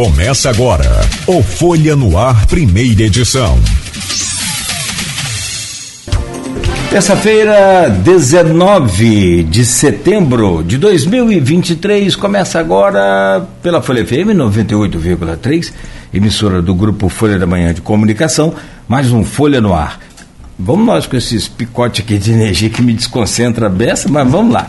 Começa agora o Folha no Ar, primeira edição. Terça-feira, 19 de setembro de 2023, começa agora pela Folha FM 98,3, emissora do grupo Folha da Manhã de Comunicação, mais um Folha no Ar. Vamos nós com esses picotes aqui de energia que me desconcentra a beça, mas vamos lá.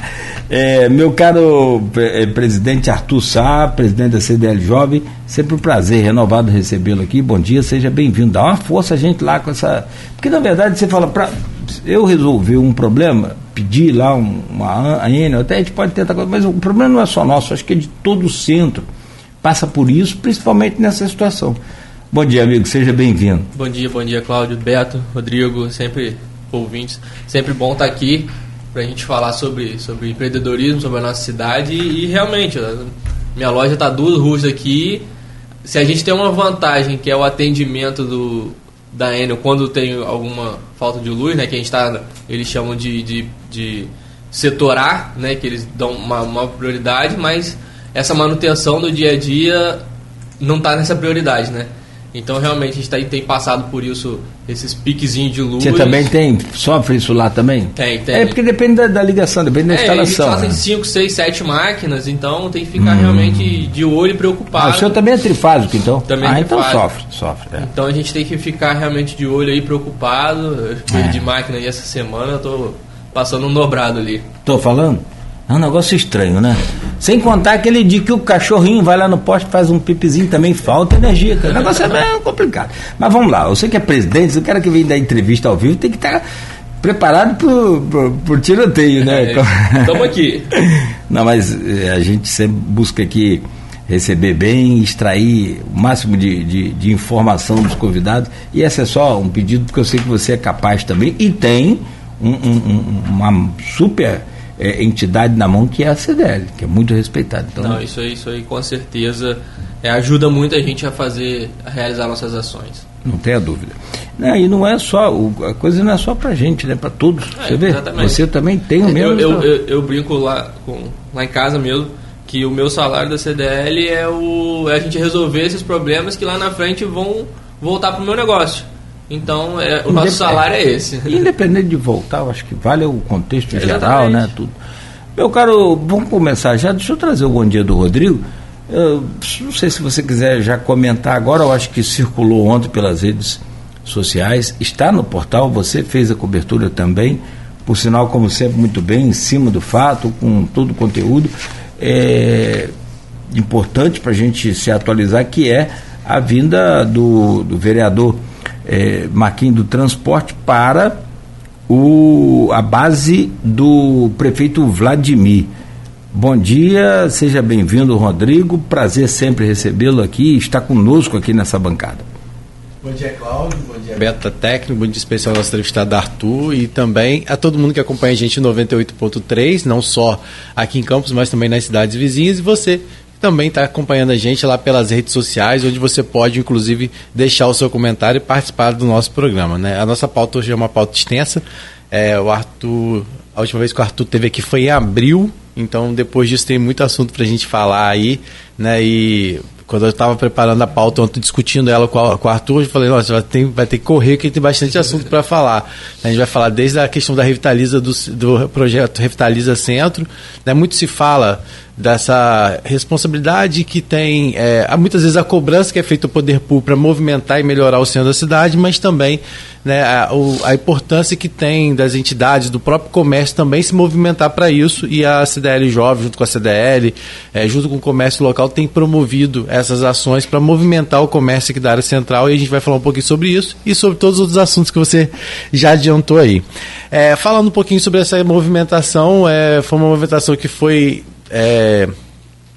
É, meu caro é, presidente Arthur Sá, presidente da CDL Jovem, sempre um prazer renovado recebê-lo aqui. Bom dia, seja bem-vindo. Dá uma força a gente lá com essa. Porque na verdade você fala, pra eu resolver um problema, pedir lá um, uma AN, até a gente pode tentar, mas o problema não é só nosso, acho que é de todo o centro. Passa por isso, principalmente nessa situação. Bom dia, amigo, seja bem-vindo. Bom dia, bom dia, Cláudio, Beto, Rodrigo, sempre ouvintes. Sempre bom estar aqui para a gente falar sobre, sobre empreendedorismo, sobre a nossa cidade e, e realmente, minha loja está duas ruas aqui. Se a gente tem uma vantagem que é o atendimento do, da Enel quando tem alguma falta de luz, né, que a gente está, eles chamam de, de, de setorar, né, que eles dão uma, uma prioridade, mas essa manutenção do dia a dia não está nessa prioridade, né? Então, realmente, a gente tem, tem passado por isso, esses piquezinhos de luz. Você também tem, sofre isso lá também? Tem, tem. É porque depende da, da ligação, depende da é, instalação. Eles fazem 5, 6, 7 máquinas, então tem que ficar hum. realmente de olho e preocupado. Ah, o senhor também é trifásico, então? Também ah, é então sofre, sofre. É. Então a gente tem que ficar realmente de olho aí, preocupado. Eu é. máquina aí essa semana, eu tô passando um dobrado ali. Tô falando? É um negócio estranho, né? Sem contar aquele dia que o cachorrinho vai lá no poste faz um pipizinho também, falta energia. O negócio é bem complicado. Mas vamos lá, você que é presidente, o cara que vem dar entrevista ao vivo tem que estar preparado por, por tiroteio, né? Estamos aqui. Não, mas eh, a gente sempre busca aqui receber bem, extrair o máximo de, de, de, informação dos convidados. E esse é só um pedido, porque eu sei que você é capaz também e tem um, um, uma super é, entidade na mão que é a CDL, que é muito respeitada. Então, Não, isso aí, isso aí com certeza é, ajuda muito a gente a fazer, a realizar nossas ações. Não tenha dúvida. Não, e não é só, o, a coisa não é só para gente, né? Para todos. É, você vê? Exatamente. Você também tem o mesmo. Eu, eu, eu, eu, brinco lá, com, lá em casa mesmo que o meu salário da CDL é, o, é a gente resolver esses problemas que lá na frente vão voltar para o meu negócio. Então, é, o nosso salário é esse. Independente de voltar, eu acho que vale o contexto geral, né? Tudo. Meu caro, vamos começar já. Deixa eu trazer o bom dia do Rodrigo. Eu, não sei se você quiser já comentar agora, eu acho que circulou ontem pelas redes sociais, está no portal, você fez a cobertura também, por sinal, como sempre, muito bem, em cima do fato, com todo o conteúdo. É importante para a gente se atualizar, que é a vinda do, do vereador é, Marquinhos do Transporte para o, a base do prefeito Vladimir. Bom dia, seja bem-vindo, Rodrigo. Prazer sempre recebê-lo aqui, está conosco aqui nessa bancada. Bom dia, Cláudio. Bom dia, Beta Técnico. Bom dia especial ao nosso entrevistado Arthur e também a todo mundo que acompanha a gente em 98.3, não só aqui em Campos, mas também nas cidades vizinhas. E você também está acompanhando a gente lá pelas redes sociais, onde você pode, inclusive, deixar o seu comentário e participar do nosso programa. Né? A nossa pauta hoje é uma pauta extensa. É, o Arthur, a última vez que o Arthur teve aqui foi em abril, então depois disso tem muito assunto para a gente falar aí, né? E quando eu estava preparando a pauta, ontem discutindo ela com, o Arthur, eu falei, nossa, vai ter, vai ter que correr, que tem bastante assunto para falar. A gente vai falar desde a questão da Revitaliza, do, do projeto Revitaliza Centro, né? muito se fala dessa responsabilidade que tem, é, muitas vezes a cobrança que é feita ao poder público para movimentar e melhorar o centro da cidade, mas também né, a, o, a, importância que tem das entidades, do próprio comércio também se movimentar para isso e a CDL Jovem, junto com a CDL, é, junto com o comércio local, tem promovido essas ações para movimentar o comércio aqui da área central e a gente vai falar um pouquinho sobre isso e sobre todos os outros assuntos que você já adiantou aí. É, falando um pouquinho sobre essa movimentação, é, foi uma movimentação que foi é,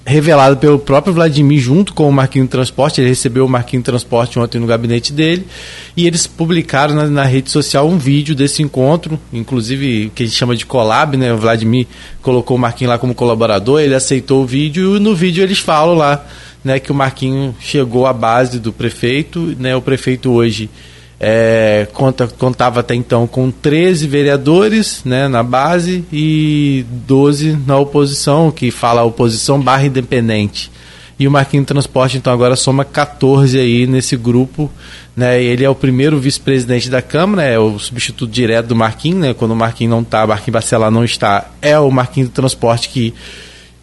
revelado pelo próprio Vladimir junto com o Marquinho Transporte. Ele recebeu o Marquinho Transporte ontem no gabinete dele e eles publicaram na, na, rede social um vídeo desse encontro, inclusive que a gente chama de collab, né? O Vladimir colocou o Marquinho lá como colaborador, ele aceitou o vídeo e no vídeo eles falam lá, né, que o Marquinho chegou à base do prefeito, né? O prefeito hoje é, conta, contava até então com 13 vereadores né, na base e 12 na oposição, que fala oposição barra independente. E o Marquinhos Transporte, então, agora soma 14 aí nesse grupo. Né? Ele é o primeiro vice-presidente da Câmara, é o substituto direto do Marquinhos, né? Quando o Marquinhos não está, Marquinhos Bacelar não está, é o Marquinhos do Transporte que,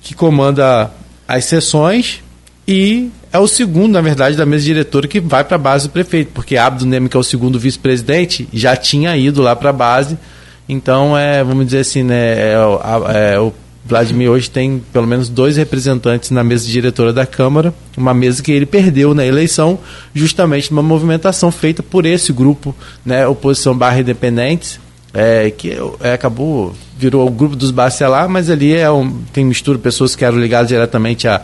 que comanda as sessões. E é o segundo, na verdade, da mesa diretora que vai para a base do prefeito, porque Abdo Neme, que é o segundo vice-presidente, já tinha ido lá para a base. Então, é, vamos dizer assim, né, é, é, o Vladimir hoje tem pelo menos dois representantes na mesa diretora da Câmara, uma mesa que ele perdeu na eleição, justamente numa movimentação feita por esse grupo, né, oposição barra independentes, é, que é, acabou, virou o grupo dos Bacelar, mas ali é um, tem mistura pessoas que eram ligadas diretamente a,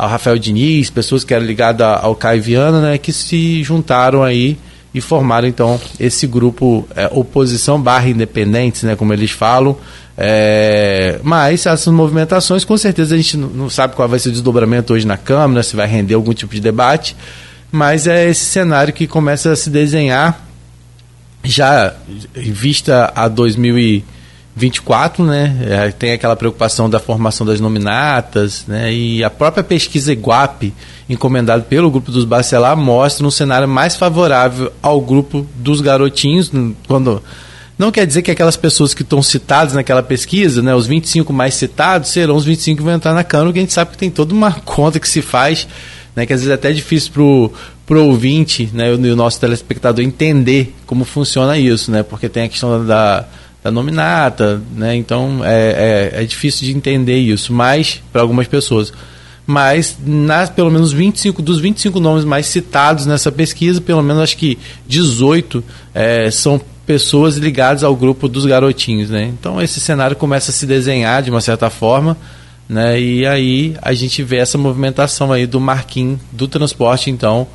ao Rafael Diniz, pessoas que eram ligadas ao Caio Viana, né, que se juntaram aí e formaram então esse grupo é, oposição barra independentes, né, como eles falam, é, mas essas movimentações, com certeza a gente não sabe qual vai ser o desdobramento hoje na Câmara, se vai render algum tipo de debate, mas é esse cenário que começa a se desenhar já em vista a 2024, né? É, tem aquela preocupação da formação das nominatas, né? E a própria pesquisa Iguape, encomendada pelo grupo dos Bacelar, mostra um cenário mais favorável ao grupo dos garotinhos, quando não quer dizer que aquelas pessoas que estão citadas naquela pesquisa, né, os 25 mais citados, serão os 25 que vão entrar na Câmara, porque a gente sabe que tem toda uma conta que se faz, né, que às vezes é até difícil para o ouvinte né, e o nosso telespectador entender como funciona isso, né, porque tem a questão da, da nominata, né, então é, é, é difícil de entender isso, mas para algumas pessoas mas nas pelo menos 25 dos 25 nomes mais citados nessa pesquisa, pelo menos acho que 18 é, são pessoas ligadas ao grupo dos garotinhos, né? Então esse cenário começa a se desenhar de uma certa forma, né? E aí a gente vê essa movimentação aí do Marquinhos do transporte, então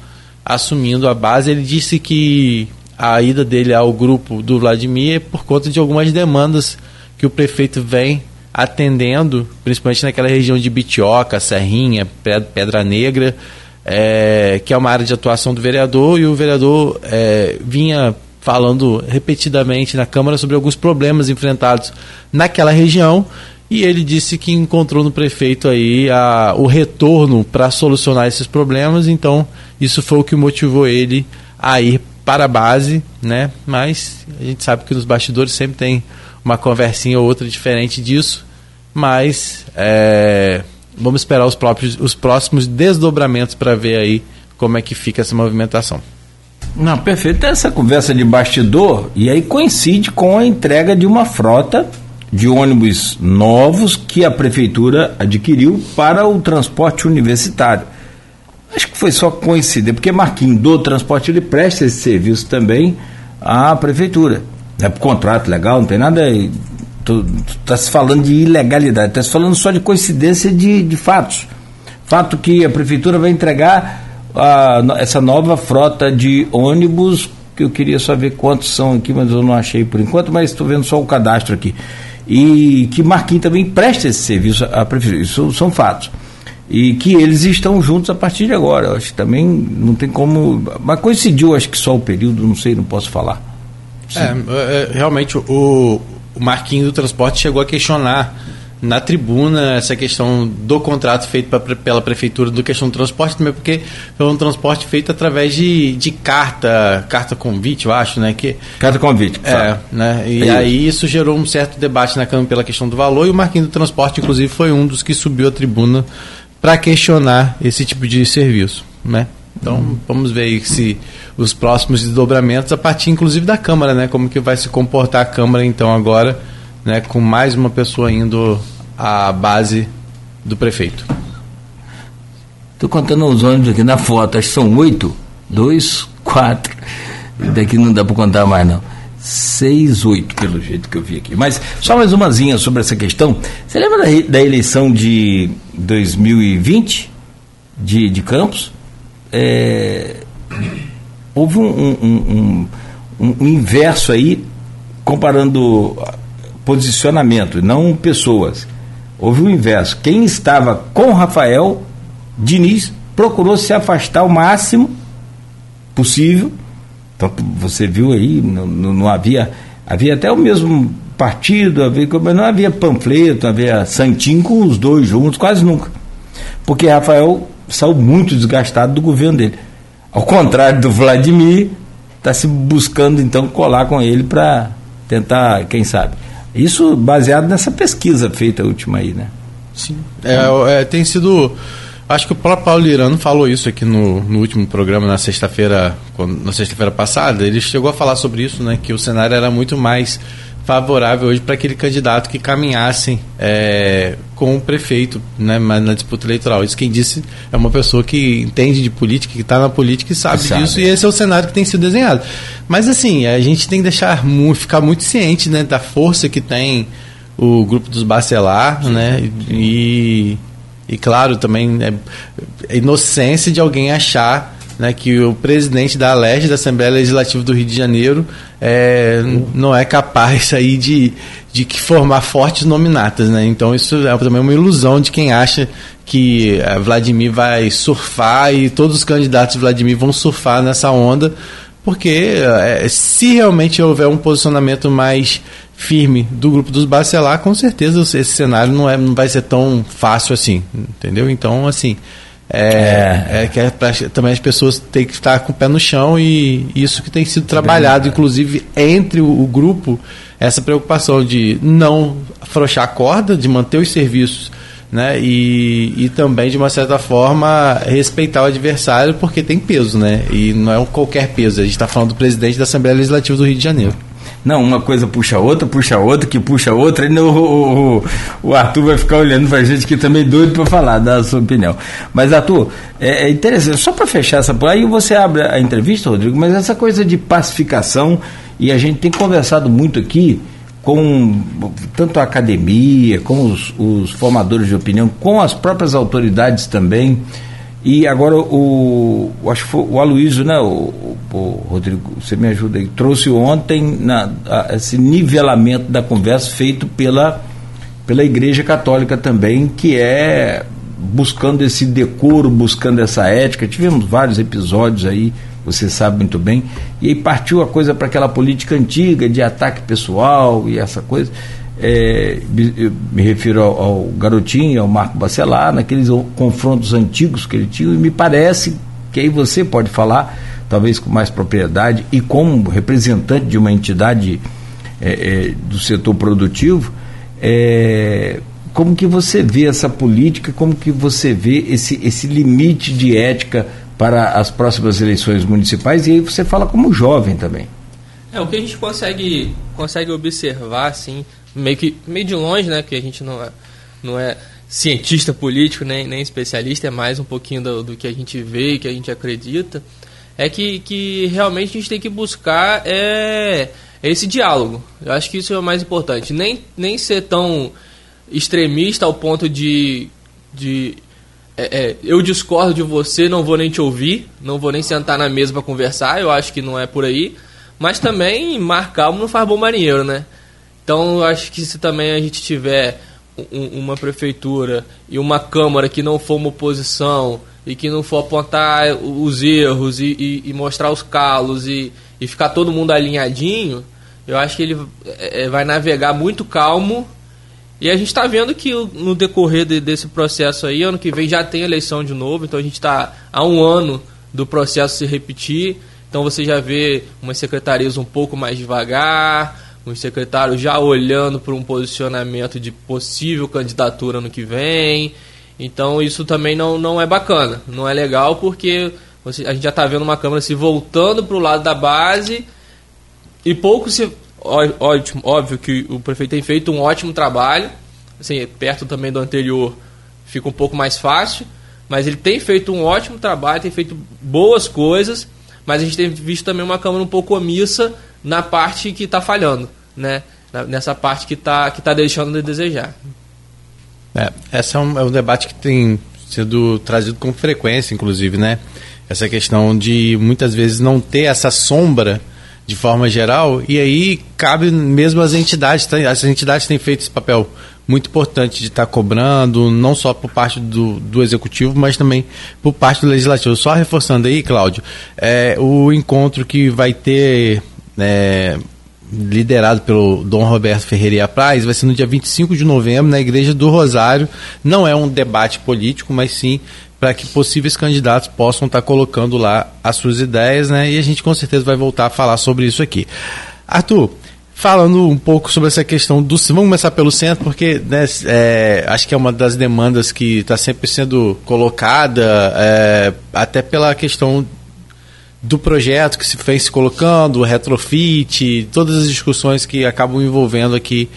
assumindo a base. Ele disse que a ida dele ao grupo do Vladimir é por conta de algumas demandas que o prefeito vem atendendo, principalmente naquela região de Bitioca, Serrinha, Pedra Negra, é, que é uma área de atuação do vereador, e o vereador é, vinha falando repetidamente na Câmara sobre alguns problemas enfrentados naquela região e ele disse que encontrou no prefeito aí a, o retorno para solucionar esses problemas, então isso foi o que motivou ele a ir para a base, né? Mas a gente sabe que nos bastidores sempre tem uma conversinha ou outra diferente disso, mas é, vamos esperar os, próprios, os próximos desdobramentos para ver aí como é que fica essa movimentação. Não, perfeito. Essa conversa de bastidor, e aí coincide com a entrega de uma frota de ônibus novos que a prefeitura adquiriu para o transporte universitário. Acho que foi só coincidir, porque Marquinhos do transporte ele presta esse serviço também à prefeitura. É por contrato legal, não tem nada. Está se falando de ilegalidade, está se falando só de coincidência de, de fatos. Fato que a prefeitura vai entregar a, essa nova frota de ônibus, que eu queria só ver quantos são aqui, mas eu não achei por enquanto, mas estou vendo só o cadastro aqui. E que Marquinhos também presta esse serviço à prefeitura, isso são fatos. E que eles estão juntos a partir de agora. Eu acho que também não tem como. Mas coincidiu, acho que só o período, não sei, não posso falar. É, é, realmente o, o Marquinhos do Transporte chegou a questionar na tribuna essa questão do contrato feito pra, pela prefeitura do questão do transporte também porque foi um transporte feito através de, de carta carta convite eu acho né que carta convite é né e é aí isso gerou um certo debate na câmara pela questão do valor e o Marquinhos do Transporte inclusive foi um dos que subiu a tribuna para questionar esse tipo de serviço né então uhum. vamos ver se os próximos desdobramentos a partir inclusive da câmara né como que vai se comportar a câmara então agora né, com mais uma pessoa indo à base do prefeito. Estou contando os ônibus aqui na foto, acho que são oito, dois, quatro. Daqui não dá para contar mais não. Seis, oito, pelo jeito que eu vi aqui. Mas só mais umazinha sobre essa questão. Você lembra da, da eleição de 2020 de, de Campos? É, houve um, um, um, um inverso aí, comparando posicionamento, não pessoas. Houve o inverso. Quem estava com Rafael Diniz procurou se afastar o máximo possível. Então você viu aí, não, não havia. Havia até o mesmo partido, havia, mas não havia panfleto, havia santinho com os dois juntos, quase nunca. Porque Rafael saiu muito desgastado do governo dele. Ao contrário do Vladimir, está se buscando então colar com ele para tentar, quem sabe. Isso baseado nessa pesquisa feita última aí, né? Sim. É, é, tem sido. Acho que o próprio Paulo Irano falou isso aqui no, no último programa, na sexta-feira, na sexta-feira passada. Ele chegou a falar sobre isso, né? Que o cenário era muito mais favorável hoje para aquele candidato que caminhasse é, com o prefeito né, na disputa eleitoral. Isso quem disse é uma pessoa que entende de política, que está na política e sabe, sabe, disso, e esse é o cenário que tem sido desenhado. Mas assim, a gente tem que deixar ficar muito ciente né, da força que tem o grupo dos Bacelar, né? E, e claro, também é, a inocência de alguém achar né, que o presidente da Alerj, da Assembleia Legislativa do Rio de Janeiro, é, não é capaz aí de, de formar fortes nominatas. Né? Então isso é também uma ilusão de quem acha que é, Vladimir vai surfar e todos os candidatos de Vladimir vão surfar nessa onda, porque é, se realmente houver um posicionamento mais firme do grupo dos Bacelar, com certeza esse cenário não, é, não vai ser tão fácil assim, entendeu? Então, assim, é, é. é que é pra, também as pessoas têm que estar com o pé no chão e isso que tem sido trabalhado, inclusive entre o, o, grupo, essa preocupação de não afrouxar a corda, de manter os serviços né? E, e também, de uma certa forma, respeitar o adversário porque tem peso, né? E não é qualquer peso, a gente está falando do presidente da Assembleia Legislativa do Rio de Janeiro. Não, uma coisa puxa outra, puxa outra, que puxa outra, e o, o, o, Arthur vai ficar olhando para a gente que também doido para falar, dar a sua opinião. Mas, Arthur, é, é interessante, só para fechar essa. Aí você abre a entrevista, Rodrigo, mas essa coisa de pacificação, e a gente tem conversado muito aqui com tanto a academia, com os, os formadores de opinião, com as próprias autoridades também. E agora o, acho que foi o Aloysio, né, o, o, Rodrigo, você me ajuda aí, trouxe ontem na, a, esse nivelamento da conversa feito pela, pela Igreja Católica também, que é buscando esse decoro, buscando essa ética. Tivemos vários episódios aí, você sabe muito bem, e aí partiu a coisa para aquela política antiga de ataque pessoal e essa coisa é, me refiro ao, ao, Garotinho, ao Marco Bacelar, naqueles confrontos antigos que ele tinha, e me parece que aí você pode falar, talvez com mais propriedade, e como representante de uma entidade é, é, do setor produtivo, é, como que você vê essa política, como que você vê esse, esse limite de ética para as próximas eleições municipais, e aí você fala como jovem também. É, o que a gente consegue, consegue observar, assim, meio que meio de longe, né? Que a gente não é, não é cientista político nem, nem especialista, é mais um pouquinho do, do que a gente vê e que a gente acredita. É que, que realmente a gente tem que buscar é, é esse diálogo. Eu acho que isso é o mais importante. Nem, nem ser tão extremista ao ponto de, de é, é, eu discordo de você, não vou nem te ouvir, não vou nem sentar na mesa para conversar, eu acho que não é por aí. Mas também marcar não faz bom marinheiro, né? Então, acho que se também a gente tiver um, uma prefeitura e uma Câmara que não for uma oposição e que não for apontar os erros e, e, e mostrar os calos e, e, ficar todo mundo alinhadinho, eu acho que ele é, é vai navegar muito calmo. E a gente está vendo que no decorrer de, desse processo aí, ano que vem já tem eleição de novo, então a gente está há um ano do processo se repetir. Então você já vê umas secretarias um pouco mais devagar, os secretários já olhando para um posicionamento de possível candidatura no que vem. Então isso também não, não é bacana, não é legal porque você, a gente já está vendo uma Câmara se voltando para o lado da base e pouco se. Ótimo, óbvio que o prefeito tem feito um ótimo trabalho, assim, perto também do anterior fica um pouco mais fácil, mas ele tem feito um ótimo trabalho, tem feito boas coisas, mas a gente tem visto também uma Câmara um pouco omissa na parte que está falhando, né? nessa parte que está que tá deixando de desejar. É, esse é um, é um debate que tem sido trazido com frequência, inclusive, né? Essa questão de muitas vezes não ter essa sombra de forma geral, e aí cabe mesmo às entidades, tá? as entidades têm feito esse papel muito importante de estar tá cobrando, não só por parte do, do executivo, mas também por parte do legislativo. Só reforçando aí, Cláudio, é, o encontro que vai ter é, liderado pelo Dom Roberto Ferreira Praz, vai ser no dia 25 de novembro na Igreja do Rosário. Não é um debate político, mas sim para que possíveis candidatos possam estar tá colocando lá as suas ideias, né? E a gente com certeza vai voltar a falar sobre isso aqui. Arthur, falando um pouco sobre essa questão do. Vamos começar pelo centro, porque né, é, acho que é uma das demandas que está sempre sendo colocada, é, até pela questão do projeto que se vem se colocando, o retrofit, todas as discussões que acabam envolvendo aqui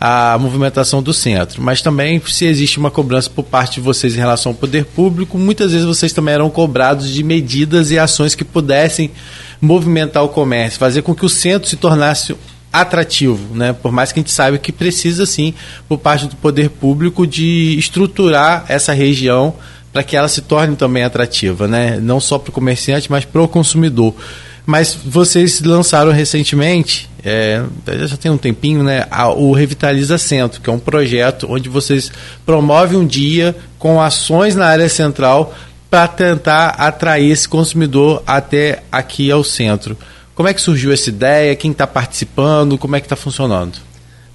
a movimentação do centro. Mas também, se existe uma cobrança por parte de vocês em relação ao poder público, muitas vezes vocês também eram cobrados de medidas e ações que pudessem movimentar o comércio, fazer com que o centro se tornasse atrativo, né? Por mais que a gente saiba que precisa sim, por parte do poder público, de estruturar essa região para que ela se torne também atrativa, né? Não só para o comerciante, mas para o consumidor. Mas vocês lançaram recentemente, é, já tem um tempinho, né, o Revitaliza Centro, que é um projeto onde vocês promovem um dia com ações na área central para tentar atrair esse consumidor até aqui ao centro. Como é que surgiu essa ideia? Quem está participando? Como é que está funcionando?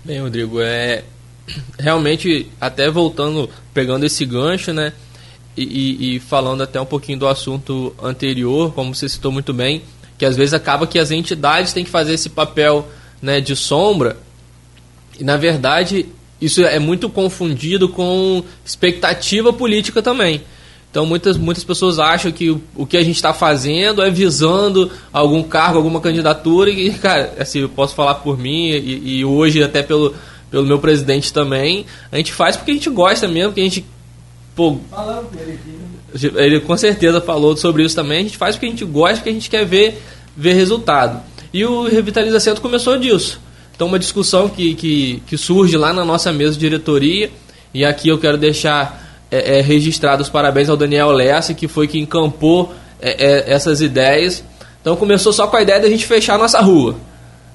Bem, Rodrigo, é realmente até voltando, pegando esse gancho, né? E, e, falando até um pouquinho do assunto anterior, como você citou muito bem, que às vezes acaba que as entidades têm que fazer esse papel né, de sombra, e na verdade isso é muito confundido com expectativa política também. Então muitas, muitas pessoas acham que o, o que a gente está fazendo é visando algum cargo, alguma candidatura, e, cara, assim, eu posso falar por mim, e, e hoje até pelo, pelo meu presidente também, a gente faz porque a gente gosta mesmo, porque a gente Pô, ele com certeza falou sobre isso também. A gente faz porque a gente gosta, porque a gente quer ver, ver resultado. E o Revitaliza Centro começou disso. Então, uma discussão que, que, que surge lá na nossa mesa de diretoria. E aqui eu quero deixar é, é, registrado os parabéns ao Daniel Lessa, que foi que encampou é, é essas ideias. Então, começou só com a ideia da gente fechar a nossa rua.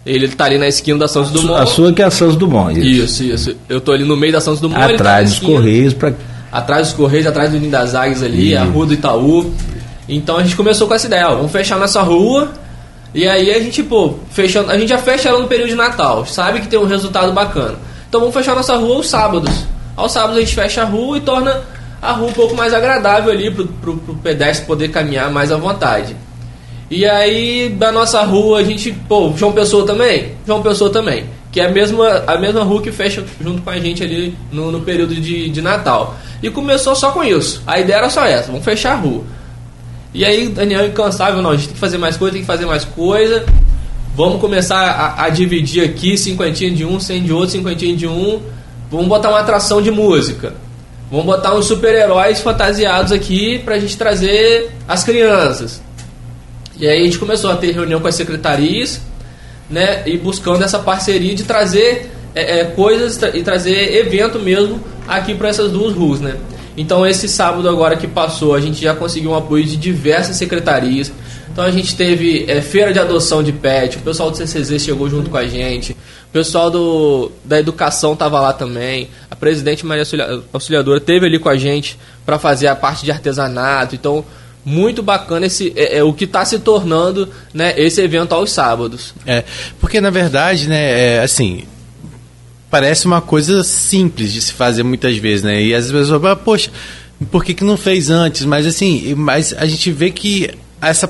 Ele está ali na esquina da Santos Dumont. A sua que é a Santos Dumont. Isso, isso. isso. Eu estou ali no meio da Santos Dumont. Tá Atrás dos Correios para atrás dos Correios, atrás do Ninho das Águias ali, a rua do Itaú. Então a gente começou com essa ideia, ó, vamos fechar nossa rua. E aí a gente, pô, fechando, a gente já fecha ela no período de Natal, sabe que tem um resultado bacana. Então vamos fechar nossa rua aos sábados. Aos sábados a gente fecha a rua e torna a rua um pouco mais agradável ali pro, pro, pro pedestre poder caminhar mais à vontade. E aí, da nossa rua, a gente, pô, João Pessoa também? João Pessoa também. Que é a mesma, a mesma rua que fecha junto com a gente ali no, no período de, de Natal. E começou só com isso. A ideia era só essa, vamos fechar a rua. E aí Daniel incansável, não, a gente tem que fazer mais coisa, tem que fazer mais coisa. Vamos começar a, a dividir aqui, cinquentinha de um, cem de outro, cinquentinha de um. Vamos botar uma atração de música. Vamos botar uns super-heróis fantasiados aqui pra gente trazer as crianças. E aí a gente começou a ter reunião com as secretarias, né? E buscando essa parceria de trazer é, é, coisas e trazer evento mesmo aqui para essas duas ruas, né? Então esse sábado agora que passou, a gente já conseguiu um apoio de diversas secretarias. Então a gente teve é, feira de adoção de pet, o pessoal do CCZ chegou junto com a gente, o pessoal do, da educação estava lá também, a presidente Maria Auxiliadora teve ali com a gente para fazer a parte de artesanato. Então muito bacana esse é, é o que está se tornando né, esse evento aos sábados. É, porque na verdade, né, é, assim, parece uma coisa simples de se fazer muitas vezes, né? E às vezes, ah, poxa, por que, que não fez antes? Mas assim, mas a gente vê que essa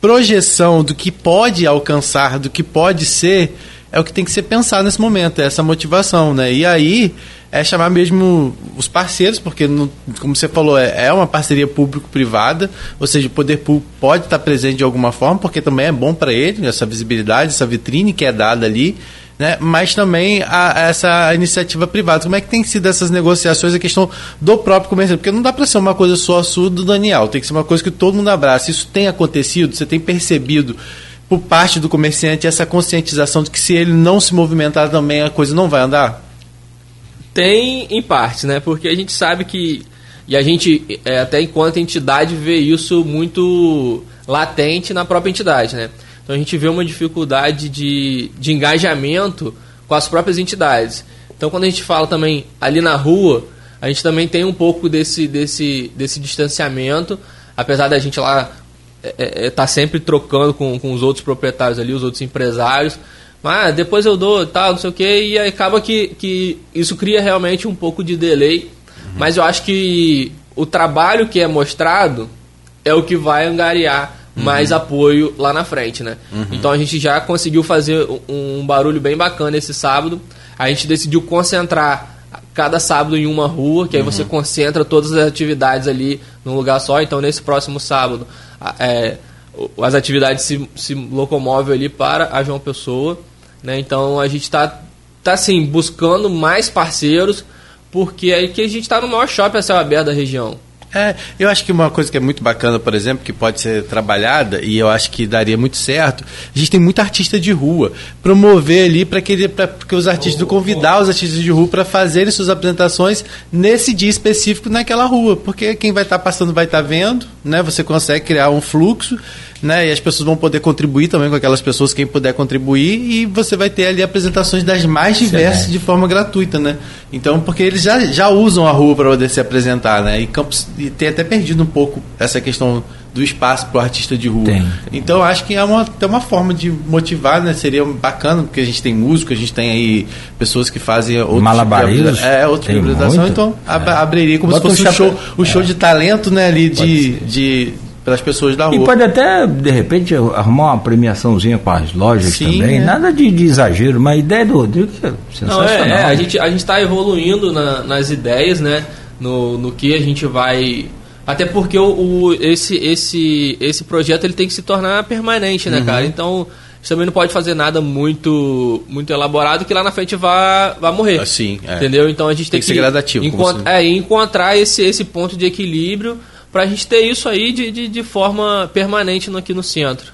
projeção do que pode alcançar, do que pode ser, é o que tem que ser pensado nesse momento, é essa motivação, né? E aí é chamar mesmo os parceiros, porque, como você falou, é, é uma parceria público-privada, ou seja, o poder público pode estar presente de alguma forma, porque também é bom para ele, essa visibilidade, essa vitrine que é dada ali né? mas também a essa iniciativa privada. Como é que tem sido essas negociações, a questão do próprio comerciante? Porque não dá para ser uma coisa só sua do Daniel, tem que ser uma coisa que todo mundo abraça. Isso tem acontecido? Você tem percebido por parte do comerciante essa conscientização de que se ele não se movimentar também a coisa não vai andar? Tem em parte, né? Porque a gente sabe que e a gente é, até enquanto entidade vê isso muito latente na própria entidade, né? Então a gente vê uma dificuldade de, de engajamento com as próprias entidades. Então quando a gente fala também ali na rua, a gente também tem um pouco desse, desse, desse distanciamento, apesar da gente lá estar é, é, tá sempre trocando com, com os outros proprietários ali, os outros empresários. Mas depois eu dou tal, não sei o que, e acaba que, que isso cria realmente um pouco de delay. Uhum. Mas eu acho que o trabalho que é mostrado é o que vai angariar uhum. mais apoio lá na frente, né? Uhum. Então a gente já conseguiu fazer um barulho bem bacana esse sábado. A gente decidiu concentrar cada sábado em uma rua, que aí uhum. você concentra todas as atividades ali num lugar só. Então nesse próximo sábado, é, as atividades se, se locomovem ali para a João Pessoa, né? Então a gente está tá assim buscando mais parceiros porque é que a gente está no maior shopping a céu aberto da região. É, eu acho que uma coisa que é muito bacana, por exemplo, que pode ser trabalhada e eu acho que daria muito certo, a gente tem muito artista de rua. Promover ali para que, que os artistas, oh, convidar oh. os artistas de rua para fazerem suas apresentações nesse dia específico naquela rua. Porque quem vai estar tá passando vai estar tá vendo, né? Você consegue criar um fluxo né? E as pessoas vão poder contribuir também com aquelas pessoas, quem puder contribuir, e você vai ter ali apresentações das mais diversas de forma gratuita, né? Então, porque eles já, já usam a rua para poder se apresentar, né? E Campos e tem até perdido um pouco essa questão do espaço para o artista de rua. Tem. Então acho que é uma, tem uma forma de motivar, né? Seria bacana, porque a gente tem músico, a gente tem aí pessoas que fazem outro Malabarismo. Tipo de, é, outro tipo de apresentação, então é. abriria como Bota se fosse um show, o um show de talento, né, ali de, de pelas pessoas da rua. E pode até, de repente, arrumar uma premiaçãozinha com as lojas Sim, também. É. Nada de, de, exagero, mas a ideia do Rodrigo é sensacional. Não, é, é, a gente a está evoluindo na, nas ideias, né? No, no que a gente vai. Até porque o, o, esse, esse, esse projeto ele tem que se tornar permanente, né, uhum. cara? Então você também não pode fazer nada muito muito elaborado que lá na frente vá, vá morrer. Assim, é. Entendeu? Então a gente tem, tem que, ser gradativo. Encont é, encontrar esse, esse ponto de equilíbrio para a gente ter isso aí de, de, de forma permanente no, aqui no centro.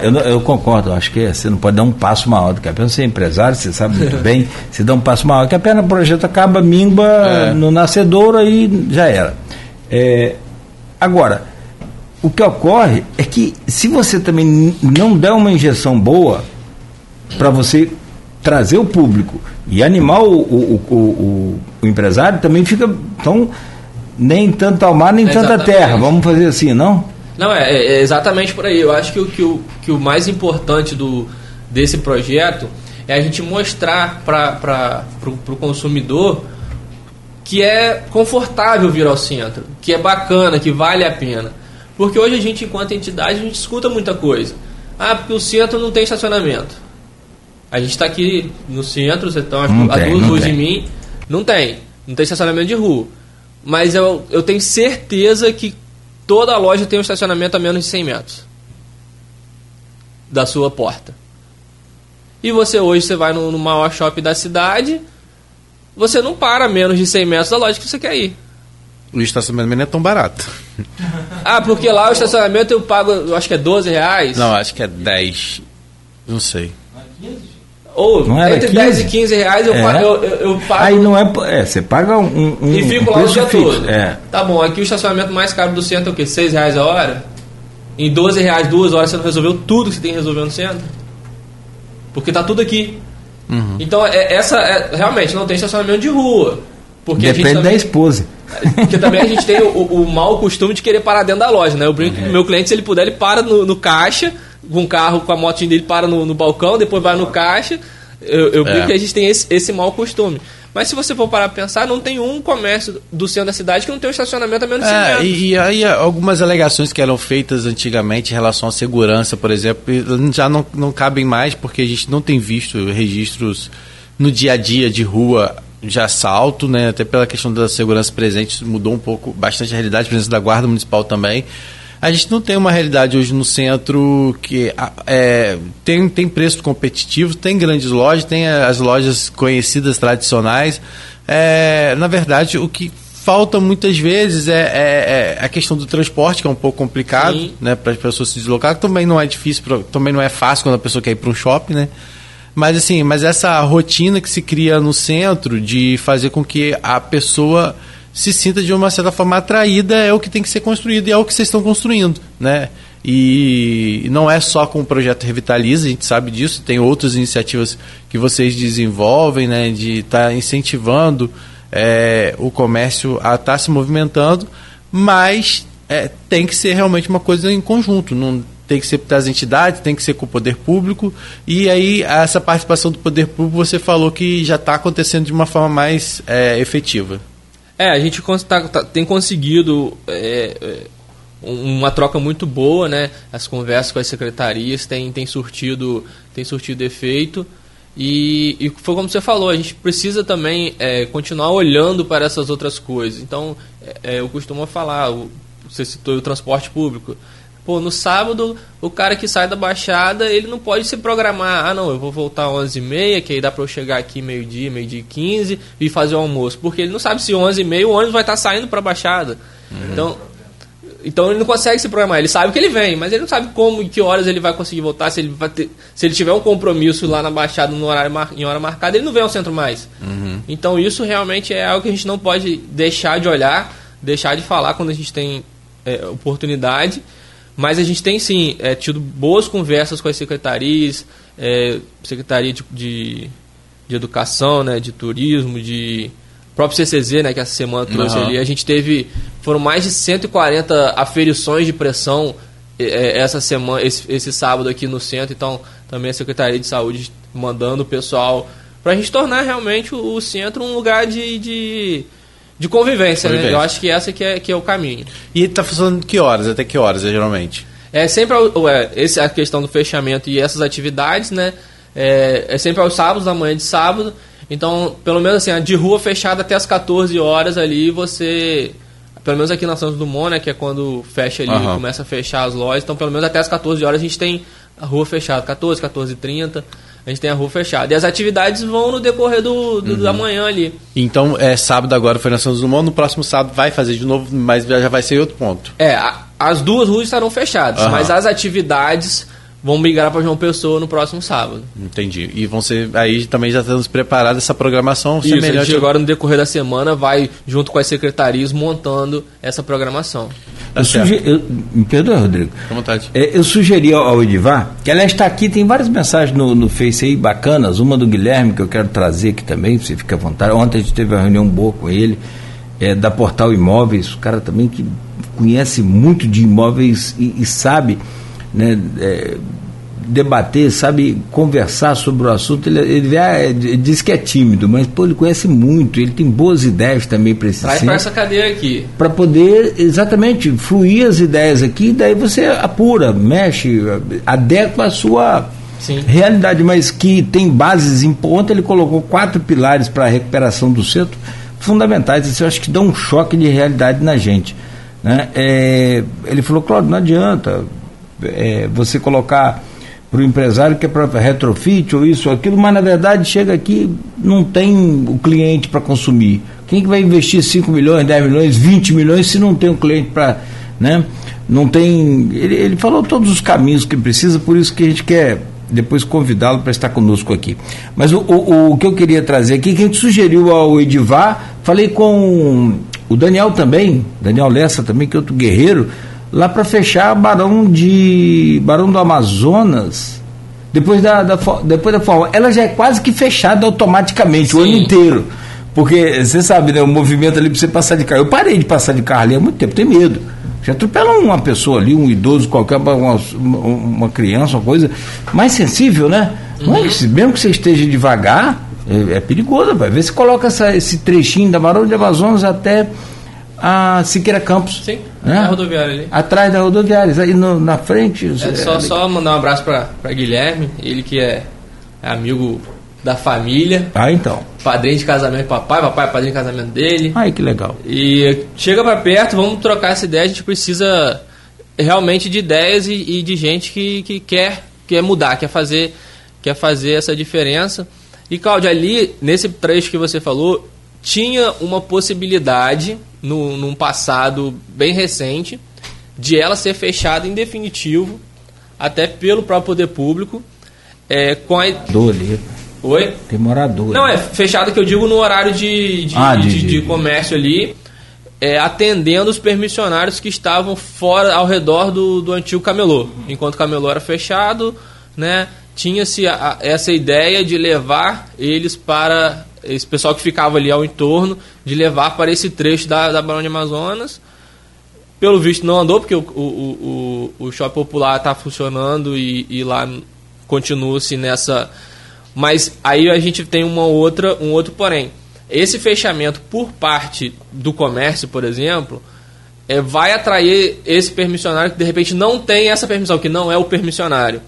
Eu, eu, concordo, acho que você não pode dar um passo maior do que apenas ser empresário, você sabe muito bem, se dá um passo maior, que apenas o projeto acaba, mingua é. no nascedouro aí já era. É, agora, o que ocorre é que se você também não der uma injeção boa para você trazer o público e animar o, o, o, o, o empresário, também fica. Então, nem tanto ao mar, nem tanta terra. Vamos fazer assim, não? Não, é, é, exatamente por aí. Eu acho que o, que o, que o mais importante do, desse projeto é a gente mostrar para o consumidor que é confortável vir ao centro, que é bacana, que vale a pena. Porque hoje a gente, enquanto entidade, a gente escuta muita coisa. Ah, porque o centro não tem estacionamento. A gente está aqui no centro, você está a duas ruas de mim, não tem. Não tem estacionamento de rua. Mas eu, eu tenho certeza que toda loja tem um estacionamento a menos de 100 metros da sua porta. E você hoje você vai no, no maior shopping da cidade, você não para a menos de 100 metros da loja que você quer ir. O estacionamento não é tão barato. Ah, porque lá o estacionamento eu pago, eu acho que é 12 reais. Não, acho que é 10. Não sei. Ou não era entre 15? 10 e 15 reais eu, é. pago, eu, eu, eu, pago. Aí não é. É, você paga um. um e fico um lá o dia fixo. todo. É. Tá bom, aqui o estacionamento mais caro do centro é o quê? 6 reais a hora? Em 12 reais, duas horas você não resolveu tudo que você tem que resolver no centro? Porque tá tudo aqui. Uhum. Então, é, essa é, realmente não tem estacionamento de rua. Porque Depende também, da esposa. Porque também a gente tem o, o, mau costume de querer parar dentro da loja, né? Eu brinco o meu cliente, se ele puder, ele para no, no caixa, com o carro, com a motinha dele, para no, no balcão, depois vai no caixa eu, eu é. que a gente tem esse, esse mau costume. Mas se você for parar para pensar, não tem um comércio do centro da cidade que não tem um estacionamento a menos de é, e, e, aí algumas alegações que eram feitas antigamente em relação à segurança, por exemplo, já não, não cabem mais porque a gente não tem visto registros no dia a dia de rua de assalto, né? Até pela questão da segurança presente, mudou um pouco, bastante a realidade, a presença da Guarda Municipal também. A gente não tem uma realidade hoje no centro que é, tem, tem preço competitivo, tem grandes lojas, tem as lojas conhecidas tradicionais. É, na verdade, o que falta muitas vezes é, é, é, a questão do transporte, que é um pouco complicado né, para as pessoas se deslocar, que também não é difícil, pra, também não é fácil quando a pessoa quer ir para um shopping, né? Mas assim, mas essa rotina que se cria no centro de fazer com que a pessoa se sinta de uma certa forma atraída é o que tem que ser construído e é o que vocês estão construindo, né? E não é só com o projeto Revitaliza, a gente sabe disso, tem outras iniciativas que vocês desenvolvem, né, de estar tá incentivando é, o comércio a estar tá se movimentando, mas é, tem que ser realmente uma coisa em conjunto, não tem que ser das entidades, tem que ser com o poder público, e aí essa participação do poder público você falou que já está acontecendo de uma forma mais é, efetiva. É, a gente tá, tá, tem conseguido é, é uma troca muito boa, né? As conversas com as secretarias têm, surtido, têm surtido efeito. E, e foi como você falou, a gente precisa também é, continuar olhando para essas outras coisas. Então, é, é eu costumo falar, você citou o transporte público. Pô, no sábado, o cara que sai da Baixada, ele não pode se programar. Ah, não, eu vou voltar às 11h30, que aí dá para eu chegar aqui meio-dia, meio-dia e 15 e fazer o almoço. Porque ele não sabe se 11h30 o ônibus vai estar saindo para a Baixada. Uhum. Então, então ele não consegue se programar. Ele sabe que ele vem, mas ele não sabe como e que horas ele vai conseguir voltar. Se ele, ter, se ele tiver um compromisso lá na Baixada no horário em hora marcada, ele não vem ao centro mais. Uhum. Então isso realmente é algo que a gente não pode deixar de olhar, deixar de falar quando a gente tem é, oportunidade mas a gente tem sim é, tido boas conversas com as secretarias, é, Secretaria de, de, de, Educação, né, de Turismo, de próprio CCZ, né, que essa semana trouxe uhum. ali. A gente teve, foram mais de 140 aferições de pressão é, essa semana, esse, esse sábado aqui no centro. Então, também a Secretaria de Saúde mandando o pessoal para a gente tornar realmente o, o centro um lugar de, de de convivência, convivência, né? Eu acho que essa que é, que é o caminho. E está funcionando que horas? Até que horas, é, geralmente? É sempre é, esse, a questão do fechamento e essas atividades, né? É, é, sempre aos sábados, da manhã de sábado. Então, pelo menos assim, de rua fechada até as 14 horas ali, você. Pelo menos aqui na Santos Dumont, né? Que é quando fecha ali, uhum. começa a fechar as lojas. Então, pelo menos até as 14 horas a gente tem a rua fechada. 14, 14 30 a gente tem a rua fechada. E as atividades vão no decorrer do, do uhum. da manhã ali. Então, é sábado agora foi na São Dumont, no próximo sábado vai fazer de novo, mas já vai ser outro ponto. É, a, as duas ruas estarão fechadas, uhum. mas as atividades vão migrar para João Pessoa no próximo sábado. Entendi. E vão ser aí também já estamos preparados essa programação Isso, semelhante. A gente agora no decorrer da semana vai junto com as secretarias montando essa programação. Tá eu suge... eu... Me perdoa, Rodrigo. Com vontade. É, eu sugeri ao Edivar, que ela está aqui, tem várias mensagens no, no Face aí bacanas, uma do Guilherme que eu quero trazer aqui também, você fica à vontade. Ontem a gente teve uma reunião boa com ele, é, da Portal Imóveis, o cara também que conhece muito de imóveis e, e sabe né, é, debater, sabe conversar sobre o assunto. Ele, ele, ele, diz que é tímido, mas pô, ele conhece muito, ele tem boas ideias também para esse Traz para essa cadeira aqui. Para poder, exatamente, fluir as ideias aqui, daí você apura, mexe, adequa a sua Sim. realidade, mas que tem bases em ponta. Ele colocou quatro pilares para a recuperação do centro fundamentais. Isso eu acho que dá um choque de realidade na gente. Né? É, ele falou, Claudio, não adianta é, você colocar para o empresário que é para retrofit ou isso ou aquilo, mas na verdade chega aqui não tem o cliente para consumir. Quem que vai investir 5 milhões, 10 milhões, 20 milhões se não tem um cliente para. Né? Não tem. Ele, ele falou todos os caminhos que precisa, por isso que a gente quer depois convidá-lo para estar conosco aqui. Mas o, o, o, que eu queria trazer aqui, que a gente sugeriu ao Edivar, falei com o Daniel também, Daniel Lessa também, que é outro guerreiro, lá para fechar Barão de Barão do Amazonas depois da, da depois da forma ela já é quase que fechada automaticamente Sim. o ano inteiro porque você sabe né o movimento ali para você passar de carro eu parei de passar de carro ali há muito tempo tenho medo já atropela uma pessoa ali um idoso qualquer uma, uma criança uma coisa mais sensível né uhum. Mas, mesmo que você esteja devagar é, é perigoso vai ver se coloca essa, esse trechinho da Barão de Amazonas até a Siqueira Campos. Sim, né? na rodoviária ali. Atrás da rodoviária, aí no, na frente. É só, só mandar um abraço para Guilherme, ele que é, é amigo da família. Ah, então. Padrinho de casamento papai, papai é padrinho de casamento dele. Ai, que legal. E chega para perto, vamos trocar essa ideia, a gente precisa realmente de ideias e, e, de gente que, que quer, quer mudar, quer fazer, quer fazer essa diferença. E, Cláudio, ali, nesse trecho que você falou, tinha uma possibilidade no, num passado bem recente, de ela ser fechada em definitivo, até pelo próprio poder público, é, com a... ali. Oi? Tem morador. Não, é fechada que eu digo no horário de, de, ah, de, de, de comércio ali, é, atendendo os permissionários que estavam fora, ao redor do, do antigo camelô. Enquanto o camelô era fechado, né, tinha-se essa ideia de levar eles para esse pessoal que ficava ali ao entorno, de levar para esse trecho da, da Barão de Amazonas. Pelo visto não andou, porque o, o, o, o shopping popular está funcionando e, e lá continua-se nessa. Mas aí a gente tem uma outra, um outro porém. esse fechamento por parte do comércio, por exemplo, é, vai atrair esse permissionário que de repente não tem essa permissão, que não é o permissionário.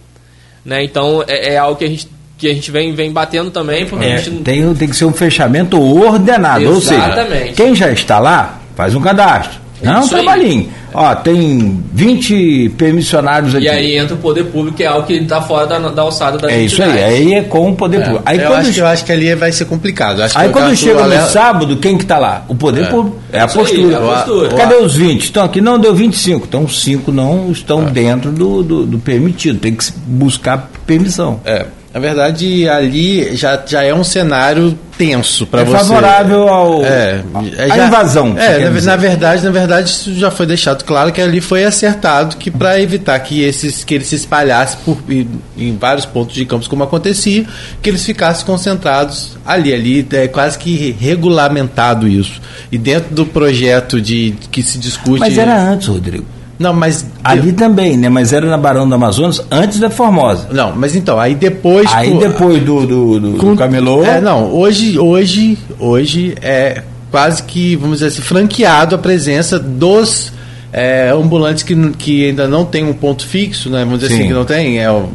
Né? Então é, é algo que a gente que a gente vem, vem batendo também, porque é, a gente tem, tem que ser um fechamento ordenado, Exatamente. ou seja, quem já está lá, faz um cadastro. Não é um trabalhinho. Ó, tem 20 permissionários aqui. E aí entra o poder público, que é algo que está fora da, da alçada da É isso aí, aí é com o poder é. público. Aí eu, quando acho, eu acho que ali vai ser complicado. Acho aí quando chega no sábado, quem que está lá? O poder é. público. É a postura. Aí, é a postura. Cadê os 20? Estão aqui, não deu 25. Então 5 não estão é. dentro do, do, do permitido. Tem que buscar permissão. É. Na verdade, ali já, já é um cenário tenso para é você. favorável ao é, a já, invasão. É, na, na, verdade, na verdade, isso já foi deixado claro que ali foi acertado que para evitar que esses que ele se espalhasse por em, em, vários pontos de campos como acontecia, que eles ficassem concentrados ali, ali é quase que regulamentado isso. E dentro do projeto de que se discute Mas era antes, Rodrigo. Não, mas. Ali também, né? Mas era na Barão do Amazonas antes da Formosa. Não, mas então, aí depois. Aí depois do, do, do, com, do Camelô. É, não, hoje, hoje, hoje é quase que, vamos dizer assim, franqueado a presença dos é, ambulantes que, que ainda não tem um ponto fixo, né? Vamos dizer assim, Sim. assim, que não tem, é, o,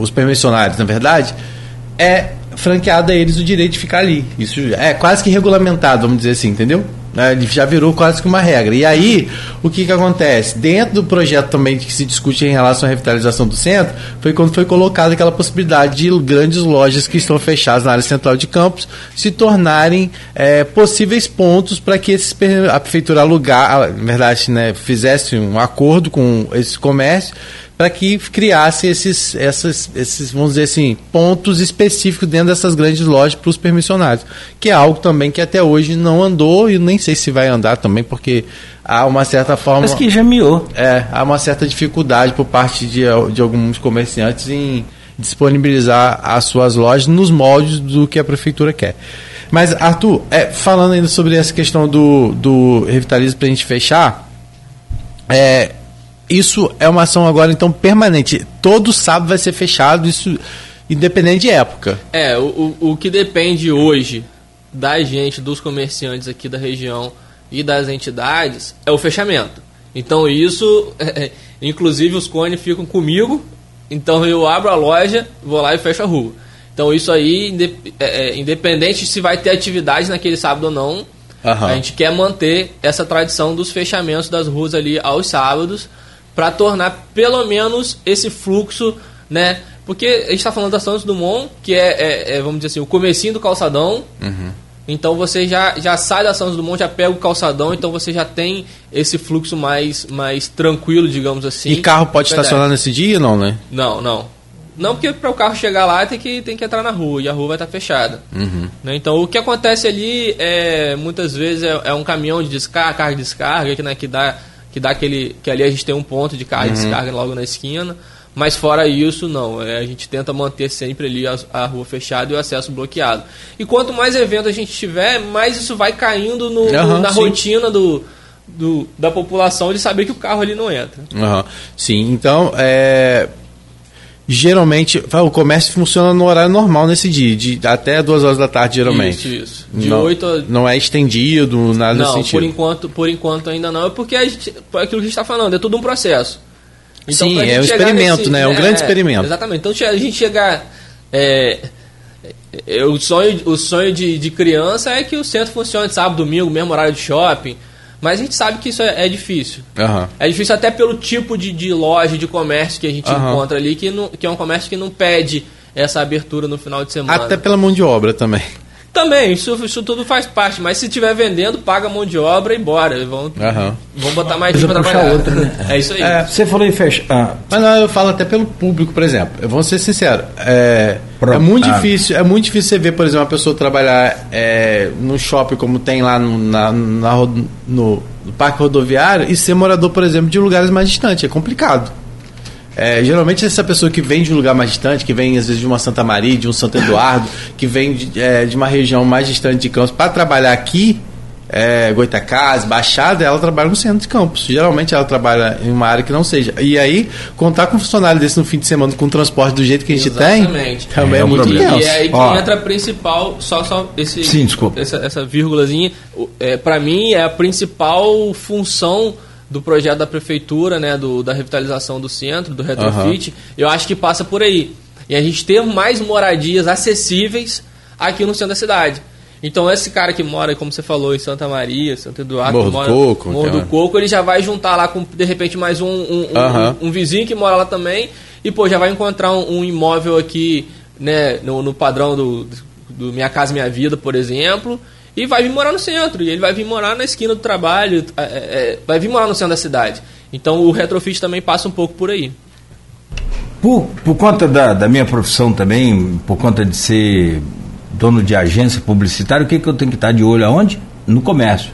os permissionários, na verdade, é franqueado a eles o direito de ficar ali. Isso é quase que regulamentado, vamos dizer assim, entendeu? Né? Ele já virou quase que uma regra. E aí, o que, que acontece? Dentro do projeto também que se discute em relação à revitalização do centro, foi quando foi colocada aquela possibilidade de grandes lojas que estão fechadas na área central de campos se tornarem é, possíveis pontos para que esses, a prefeitura alugar, na verdade, né, fizesse um acordo com esse comércio para que criasse esses, essas, esses, vamos dizer assim, pontos específicos dentro dessas grandes lojas para os permissionários, que é algo também que até hoje não andou e nem sei se vai andar também, porque há uma certa forma. Mas que já miou. É, há uma certa dificuldade por parte de, de alguns comerciantes em disponibilizar as suas lojas nos moldes do que a prefeitura quer. Mas, Arthur, é, falando ainda sobre essa questão do, do revitalismo para a gente fechar, é, isso é uma ação agora então permanente. Todo sábado vai ser fechado, isso independente de época. É, o, o que depende hoje da gente, dos comerciantes aqui da região e das entidades, é o fechamento. Então isso, é, inclusive os cones ficam comigo, então eu abro a loja, vou lá e fecho a rua. Então isso aí, é, é, independente se vai ter atividade naquele sábado ou não, uhum. a gente quer manter essa tradição dos fechamentos das ruas ali aos sábados, para tornar pelo menos esse fluxo, né? Porque a gente está falando da Santos Dumont, que é, é, é, vamos dizer assim, o comecinho do calçadão. Uhum. Então você já, já sai da Santos Dumont, já pega o calçadão, então você já tem esse fluxo mais, mais tranquilo, digamos assim. E carro pode estacionar nesse dia, não, né? Não, não. Não, porque para o carro chegar lá tem que, tem que entrar na rua e a rua vai estar tá fechada. Uhum. Né? Então o que acontece ali é muitas vezes é, é um caminhão de descarga, carga de descarga que, né, que dá que dá aquele. que ali a gente tem um ponto de carga uhum. e descarga logo na esquina. Mas fora isso, não. É, a gente tenta manter sempre ali a, a, rua fechada e o acesso bloqueado. E quanto mais evento a gente tiver, mais isso vai caindo no, uhum, no, na sim. rotina do, do, da população de saber que o carro ali não entra. Uhum. Sim, então, é, geralmente o comércio funciona no horário normal nesse dia, de até duas horas da tarde geralmente. Isso, isso. De não, 8 a... não é estendido, nada não, nesse sentido. Por enquanto, por enquanto ainda não, é porque a gente, por aquilo que a gente está falando, é tudo um processo. Então, Sim, é um experimento, nesse, né? É um é, grande experimento. Exatamente. Então a gente chegar. É, é, o sonho, o sonho de, de criança é que o centro funcione sábado, domingo, mesmo horário de shopping. Mas a gente sabe que isso é, é difícil. Uhum. É difícil até pelo tipo de, de loja, de comércio que a gente uhum. encontra ali, que, não, que é um comércio que não pede essa abertura no final de semana. Até pela mão de obra também. Também, isso, isso tudo faz parte, mas se estiver vendendo, paga a mão de obra e bora. Vão, uhum. vão botar mais gente para trabalhar. Outro, né? É isso aí. É, você falou em fechar. Ah. Mas não, eu falo até pelo público, por exemplo. Eu vou ser sincero. É, é muito ah. difícil, é muito difícil você ver, por exemplo, uma pessoa trabalhar é, no shopping como tem lá no, na, na, no, no parque rodoviário e ser morador, por exemplo, de lugares mais distantes. É complicado. É, geralmente essa pessoa que vem de um lugar mais distante, que vem às vezes de uma Santa Maria, de um Santo Eduardo, que vem de, é, de uma região mais distante de Campos para trabalhar aqui, é, Goitacás, Baixada, ela trabalha no centro de campos. Geralmente ela trabalha em uma área que não seja. E aí, contar com um funcionário desse no fim de semana com transporte do jeito que a gente Exatamente. tem, também é, é muito problema. E é aí que Ó, entra a principal, só, só esse, sim, desculpa. essa, essa vírgulazinha, é, para mim é a principal função do projeto da prefeitura, né, do, da revitalização do centro, do retrofit, uhum. eu acho que passa por aí. E a gente ter mais moradias acessíveis aqui no centro da cidade. Então esse cara que mora, como você falou, em Santa Maria, Santo Eduardo, Morro mora, do Coco, Morro do Coco, ele já vai juntar lá com de repente mais um, um, um, um vizinho que mora lá também e pô já vai encontrar um, imóvel aqui, né, no, no padrão do, do Minha Casa Minha Vida, por exemplo, e vai vir morar no centro. E ele vai vir morar na esquina do trabalho, é, é, vai vir morar no centro da cidade. Então o retrofit também passa um pouco por aí. Por, por conta da, da minha profissão também, por conta de ser dono de agência publicitária, o que, que eu tenho que estar de olho aonde? No comércio.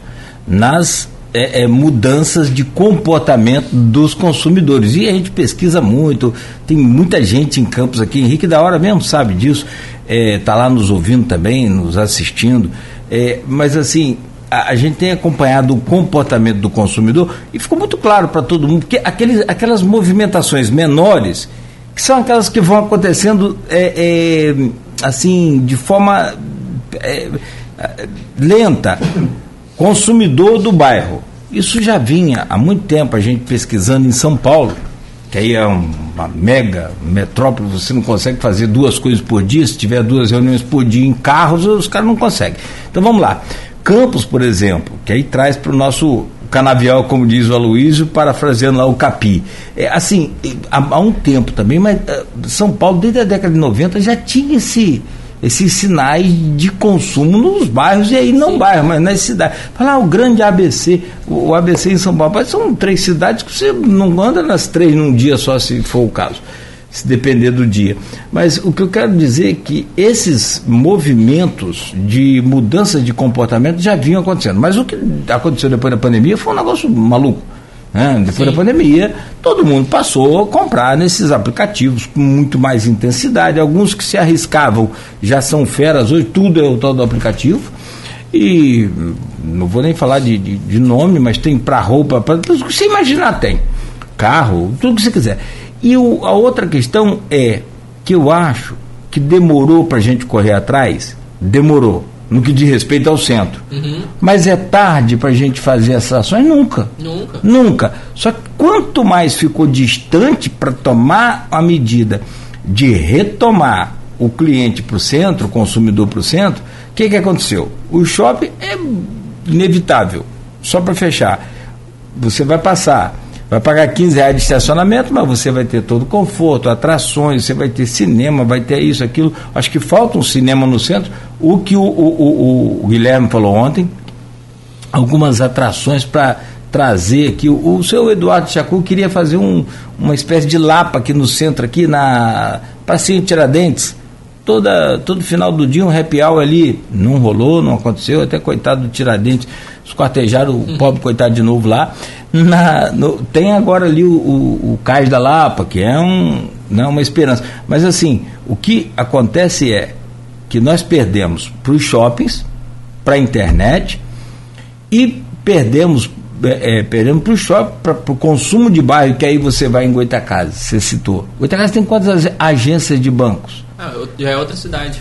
Nas é, é, mudanças de comportamento dos consumidores. E a gente pesquisa muito, tem muita gente em campos aqui, Henrique da hora mesmo sabe disso, está é, lá nos ouvindo também, nos assistindo. É, mas assim, a, a, gente tem acompanhado o comportamento do consumidor e ficou muito claro para todo mundo que aqueles, aquelas movimentações menores, que são aquelas que vão acontecendo é, é, assim, de forma é, lenta, consumidor do bairro. Isso já vinha há muito tempo a gente pesquisando em São Paulo, que aí é uma mega metrópole, você não consegue fazer duas coisas por dia, se tiver duas reuniões por dia em carros, os caras não conseguem. Então vamos lá. Campos, por exemplo, que aí traz para o nosso canavial, como diz o Aloysio, parafraseando lá o Capi. É, assim, há, há um tempo também, mas uh, São Paulo, desde a década de 90, já tinha esse esses sinais de consumo nos bairros, e aí não Sim. bairros, mas nas cidades. Falar ah, o grande ABC, o ABC em São Paulo, são três cidades que você não anda nas três num dia só, se for o caso se depender do dia. Mas o que eu quero dizer é que esses movimentos de mudança de comportamento já vinham acontecendo. Mas o que aconteceu depois da pandemia foi um negócio maluco. Né? Depois Sim. da pandemia, todo mundo passou a comprar nesses aplicativos com muito mais intensidade. Alguns que se arriscavam já são feras, hoje tudo é o tal do aplicativo. E não vou nem falar de, de, de nome, mas tem para roupa, para tudo que você imaginar tem. Carro, tudo que você quiser. E o, a outra questão é que eu acho que demorou para a gente correr atrás, demorou, no que diz respeito ao centro. Uhum. Mas é tarde para a gente fazer essas ações? Nunca. Nunca. Nunca. Só que quanto mais ficou distante para tomar a medida de retomar o cliente para o centro, o consumidor para o centro, o que, que aconteceu? O shopping é inevitável. Só para fechar, você vai passar Vai pagar 15 reais de estacionamento, mas você vai ter todo o conforto, atrações, você vai ter cinema, vai ter isso, aquilo. Acho que falta um cinema no centro. O que o, o, o, o Guilherme falou ontem, algumas atrações para trazer aqui. O, o seu Eduardo Chacu queria fazer um, uma espécie de lapa aqui no centro, aqui na Pracinha Tiradentes. Toda, todo final do dia um happy hour ali. Não rolou, não aconteceu, até coitado do Tiradentes, esquartejaram o hum. pobre coitado de novo lá. Na, no, tem agora ali o, o, o, Cais da Lapa, que é um, não, né, uma esperança. Mas assim, o que acontece é que nós perdemos para os shoppings, para a internet e perdemos é, é perdemos para o shopping, para o consumo de bairro, que aí você vai em Goitacazes, você citou. Goitacazes tem quantas agências de bancos? Ah, já é outra cidade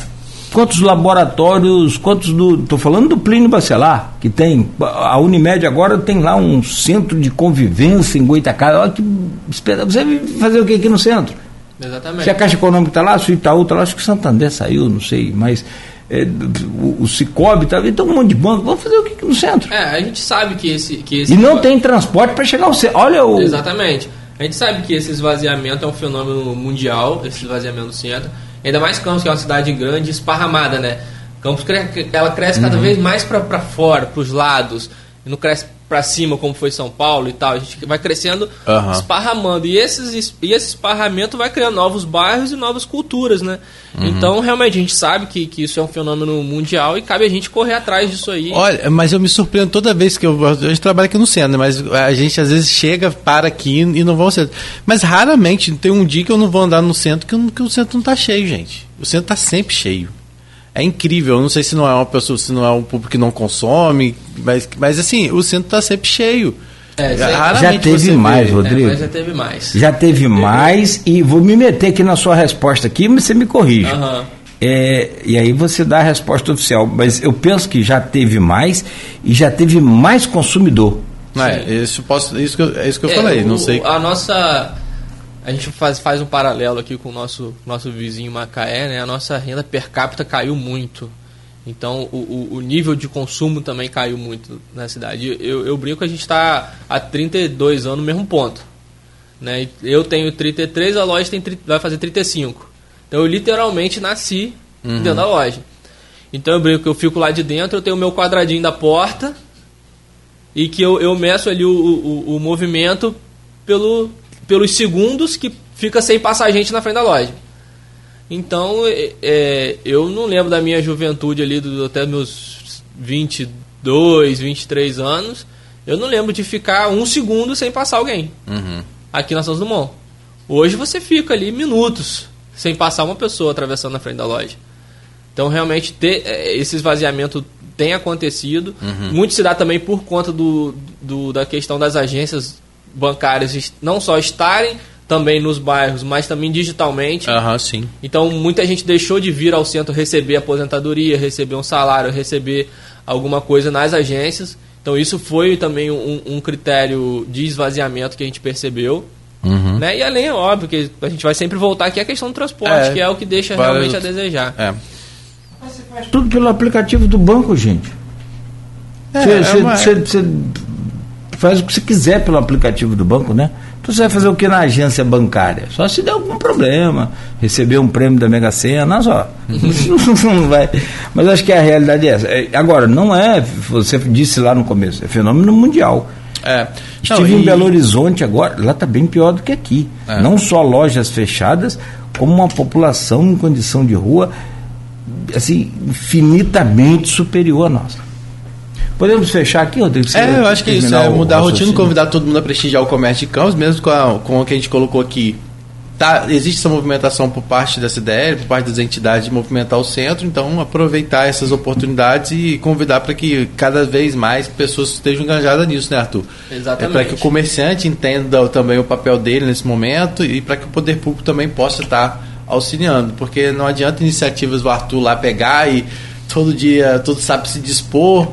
quantos laboratórios, quantos do. Estou falando do Plínio Bacelar, que tem. A Unimed agora tem lá um centro de convivência em Goitacá. Olha que. Você vai fazer o que aqui no centro? Exatamente. Se a Caixa Econômica está lá, se o Itaú está lá, acho que o Santander saiu, não sei, mas. É, o, o Cicobi tá, então um monte de banco, vamos fazer o que aqui no centro? É, a gente sabe que esse. Que esse e não tem transporte para chegar ao centro. Olha o. Exatamente. A gente sabe que esse esvaziamento é um fenômeno mundial, esse esvaziamento do centro. Ainda mais Campos, que é uma cidade grande esparramada, né? Campos ela cresce cada uhum. vez mais para fora, para os lados. E não cresce para cima como foi São Paulo e tal. A gente vai crescendo, uhum. esparramando. E, esses, e esse esparramento vai criando novos bairros e novas culturas, né? Uhum. Então, realmente, a gente sabe que, que isso é um fenômeno mundial e cabe a gente correr atrás disso aí. Olha, mas eu me surpreendo toda vez que eu... A gente trabalha aqui no centro, né? mas a gente às vezes chega, para aqui e não vai ao centro. Mas raramente tem um dia que eu não vou andar no centro que, que o centro não está cheio, gente. O centro está sempre cheio. É incrível. Eu não sei se não é uma pessoa, se não é um público que não consome, mas, mas assim, o centro está sempre cheio. É, já teve mais, vê. Rodrigo. É, já teve mais. Já teve mais e vou me meter aqui na sua resposta aqui, mas você me corrige. Uhum. É, e aí você dá a resposta oficial. Mas eu penso que já teve mais e já teve mais consumidor. É, isso, posso, isso que eu, é isso que eu é, falei, o, não sei. A nossa. A gente faz, faz um paralelo aqui com o nosso, nosso vizinho Macaé, né? A nossa renda per capita caiu muito. Então o, o, o, nível de consumo também caiu muito na cidade. Eu, eu brinco que a gente está há 32 anos no mesmo ponto. Né? Eu tenho 33, a loja tem, vai fazer 35. Então eu literalmente nasci uhum. dentro da loja. Então eu brinco que eu fico lá de dentro, eu tenho o meu quadradinho da porta e que eu, eu meço ali o, o, o movimento pelo, pelos segundos que fica sem passar gente na frente da loja. Então, é, é, eu não lembro da minha juventude ali, do, até meus 22, 23 anos, eu não lembro de ficar um segundo sem passar alguém uhum. aqui na São Dumont. Hoje você fica ali minutos sem passar uma pessoa atravessando na frente da loja. Então, realmente, ter, é, esse esvaziamento tem acontecido. Uhum. Muito se dá também por conta do, do, da questão das agências bancárias não só estarem também nos bairros, mas também digitalmente. Uhum, sim. Então muita gente deixou de vir ao centro receber aposentadoria, receber um salário, receber alguma coisa nas agências. Então isso foi também um, um critério de esvaziamento que a gente percebeu. Uhum. Né? E além, é óbvio, que a gente vai sempre voltar aqui a questão do transporte, é, que é o que deixa realmente a desejar. É. Tudo pelo aplicativo do banco, gente. Você é, é faz o que você quiser pelo aplicativo do banco, né? Então você vai fazer o que na agência bancária? Só se der algum problema, receber um prêmio da Mega Sena, só. não vai. Mas acho que a realidade é essa. É, agora, não é, você disse lá no começo, é fenômeno mundial. É. Estive não, e... em Belo Horizonte agora, lá está bem pior do que aqui. É. Não só lojas fechadas, como uma população em condição de rua assim, infinitamente superior à nossa. Podemos fechar aqui, Rodrigo? É, eu acho que isso é mudar a rotina, convidar todo mundo a prestigiar o comércio de Campos, mesmo com, a, com o que a gente colocou aqui. Tá, existe essa movimentação por parte da CDL, por parte das entidades de movimentar o centro, então aproveitar essas oportunidades e convidar para que cada vez mais pessoas estejam engajadas nisso, né, Arthur? Exatamente. É para que o comerciante entenda também o papel dele nesse momento e para que o poder público também possa estar auxiliando, porque não adianta iniciativas do Arthur lá pegar e todo dia, todo sabe se dispor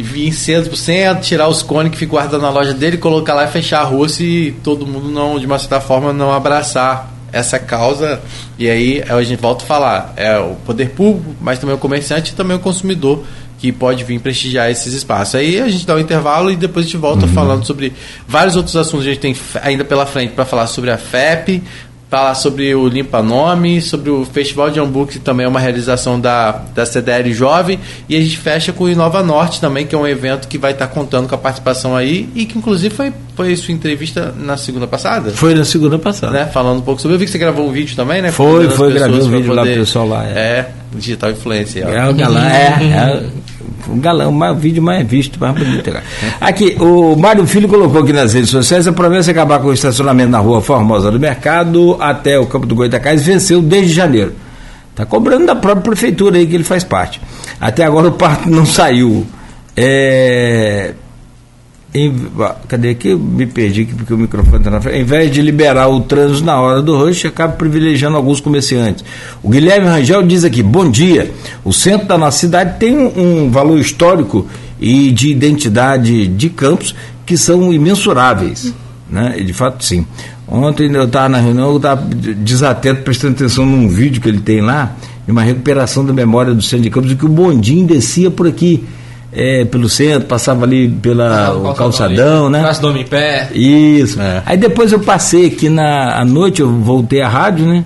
e vir cedo centro, tirar os cones que ficam guardando na loja dele, colocar lá e fechar a rua se todo mundo não, de uma certa forma, não abraçar essa causa. E aí a gente volta a falar, é o poder público, mas também o comerciante e também o consumidor que pode vir prestigiar esses espaços. Aí a gente dá um intervalo e depois a gente volta uhum. falando sobre vários outros assuntos. A gente tem ainda pela frente para falar sobre a FEP, falar sobre o Limpa Nome, sobre o Festival de Hamburgo, que também é uma realização da, da CDL Jovem, e a gente fecha com o Inova Norte também, que é um evento que vai estar contando com a participação aí, e que inclusive foi, foi sua entrevista na segunda passada? Foi na segunda passada. Né? Falando um pouco sobre. Eu vi que você gravou um vídeo também, né? Foi, foi, gravei um vídeo poder... lá pro pessoal lá. É, é digital influência. É, o galã, é, é um galão, o vídeo mais visto, mais bonito. Aqui, o Mário Filho colocou aqui nas redes sociais a promessa de acabar com o estacionamento na rua Formosa do Mercado até o Campo do Goitacás venceu desde janeiro. Está cobrando da própria prefeitura aí que ele faz parte. Até agora o parto não saiu. É, em, cadê aqui? Me perdi aqui porque o microfone está na frente. Em vez de liberar o trânsito na hora do rush, acaba privilegiando alguns comerciantes. O Guilherme Rangel diz aqui: bom dia. O centro da nossa cidade tem um, valor histórico e de identidade de campos que são imensuráveis. Né? E de fato, sim. Ontem eu estava na reunião, eu estava desatento, prestando atenção num vídeo que ele tem lá, de uma recuperação da memória do centro de campos, e que o bondinho descia por aqui é, pelo centro, passava ali pela ah, o calçadão, ali, né? Praça do em pé. Isso. É. Aí depois eu passei aqui na à noite, eu voltei à rádio, né?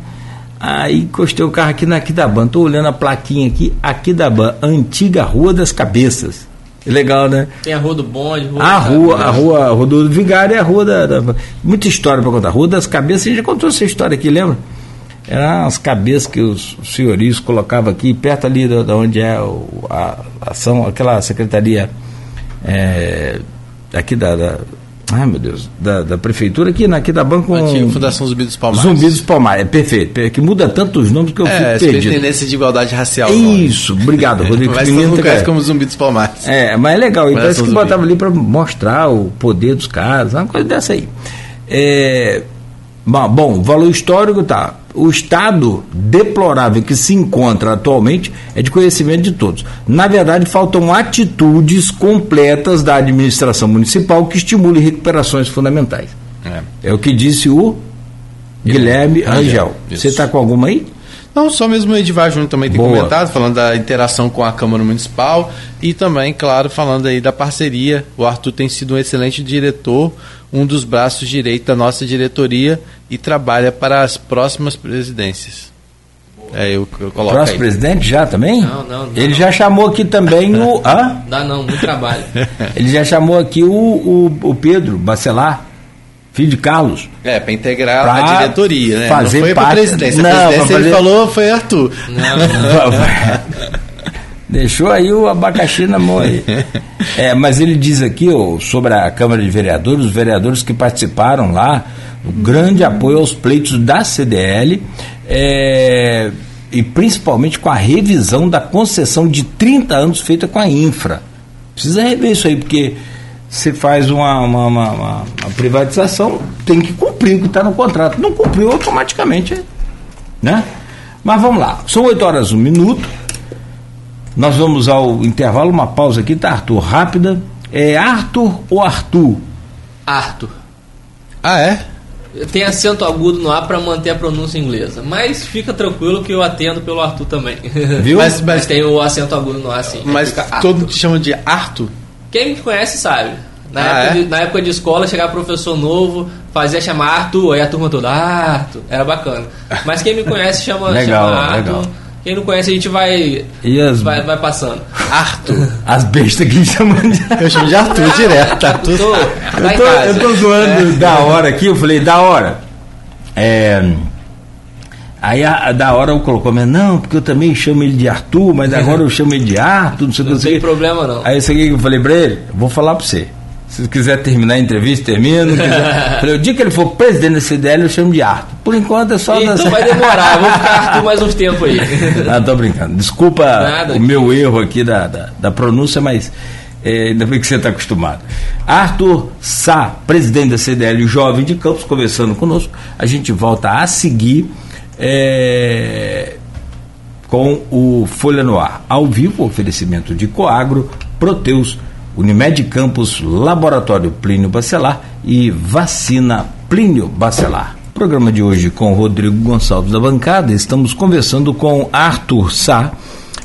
Aí encostei o carro aqui na Aquidaban. Tô olhando a plaquinha aqui, Aquidaban, antiga Rua das Cabeças. Legal, né? Tem a Rua do Bonde, Rua a rua, a rua, a rua do Vigário é a rua da, da muita história para contar. Rua das Cabeças, a gente já contou essa história aqui, lembra? Eram as cabeças que os senhorios colocavam aqui, perto ali da, onde é a, ação, aquela secretaria é, aqui da, da, Ai, meu Deus, da, da prefeitura aqui, aqui da banca. Um, Fundação Zumbi dos Palmares. Zumbi dos Palmares, é perfeito. Que muda tantos nomes que eu é, fico perdido. tendência de igualdade racial. Isso, obrigado, Rodrigo. mas todo mundo conhece como Zumbi dos Palmares. É, mas é legal. E parece que botava ali para mostrar o poder dos caras, uma coisa dessa aí. É, bom, valor histórico tá o estado deplorável que se encontra atualmente é de conhecimento de todos. Na verdade, faltam atitudes completas da administração municipal que estimulem recuperações fundamentais. É, é o que disse o Guilherme Rangel. Você está com alguma aí? Não, só mesmo o Edivar Júnior também tem Boa. comentado, falando da interação com a Câmara Municipal e também, claro, falando aí da parceria. O Arthur tem sido um excelente diretor, um dos braços direitos da nossa diretoria e trabalha para as próximas presidências. É, eu, eu coloco Próximo aí. presidente já também? Não, não. não Ele não. já chamou aqui também o. Hã? Dá não, muito trabalho. Ele já chamou aqui o, o, o Pedro Bacelar filho de Carlos. É, para integrar pra a diretoria, né? Fazer não foi parte... presidência. Não, a presidência fazer... ele falou foi Arthur. Não, não. Deixou aí o abacaxi na mão aí. É, mas ele diz aqui ó, sobre a Câmara de Vereadores, os vereadores que participaram lá, o grande apoio aos pleitos da CDL, é, e principalmente com a revisão da concessão de 30 anos feita com a infra. Precisa rever isso aí, porque você faz uma, uma, uma, uma, privatização, tem que cumprir o que está no contrato. Não cumpriu automaticamente, né? Mas vamos lá, são 8 horas, um minuto. Nós vamos ao intervalo, uma pausa aqui, tá, Arthur? Rápida. É Arthur ou Arthur? Arthur. Ah, é? Tem acento agudo no A para manter a pronúncia inglesa. Mas fica tranquilo que eu atendo pelo Arthur também. Viu? Mas, mas, mas tem o acento agudo no A, sim. Mas todo mundo te chama de Arthur? Quem me conhece sabe. Na, ah, época é? de, na época de escola, chegava professor novo, fazia chamar Arthur, aí a turma toda, ah, Arthur, era bacana. Mas quem me conhece chama, legal, chama Arthur. Legal. Quem não conhece, a gente vai, as... vai, vai passando. Arthur. As bestas que chamam de. Eu chamo de Arthur direto. Arthur. Tô, eu, tô, eu tô zoando é. da hora aqui, eu falei, da hora. É. Aí a, a, da hora eu colocou, mas não, porque eu também chamo ele de Arthur, mas agora eu chamo ele de Arthur, não sei o que. Não tem problema não. Aí isso aqui que eu falei pra ele, vou falar pra você. Se quiser terminar a entrevista, termina. Quiser... falei, o dia que ele for presidente da CDL, eu chamo de Arthur. Por enquanto é só... Então das... vai demorar, vou ficar Arthur mais uns tempos aí. Não, tô brincando. Desculpa Nada, o meu erro aqui da, da, da pronúncia, mas é, ainda bem que você está acostumado. Arthur Sá, presidente da CDL Jovem de Campos, conversando conosco. A gente volta a seguir é, com o Folha no Ar, ao vivo, oferecimento de Coagro, Proteus, Unimed Campos, Laboratório Plínio Bacelar e Vacina Plínio Bacelar. Programa de hoje com Rodrigo Gonçalves da bancada, estamos conversando com Arthur Sá,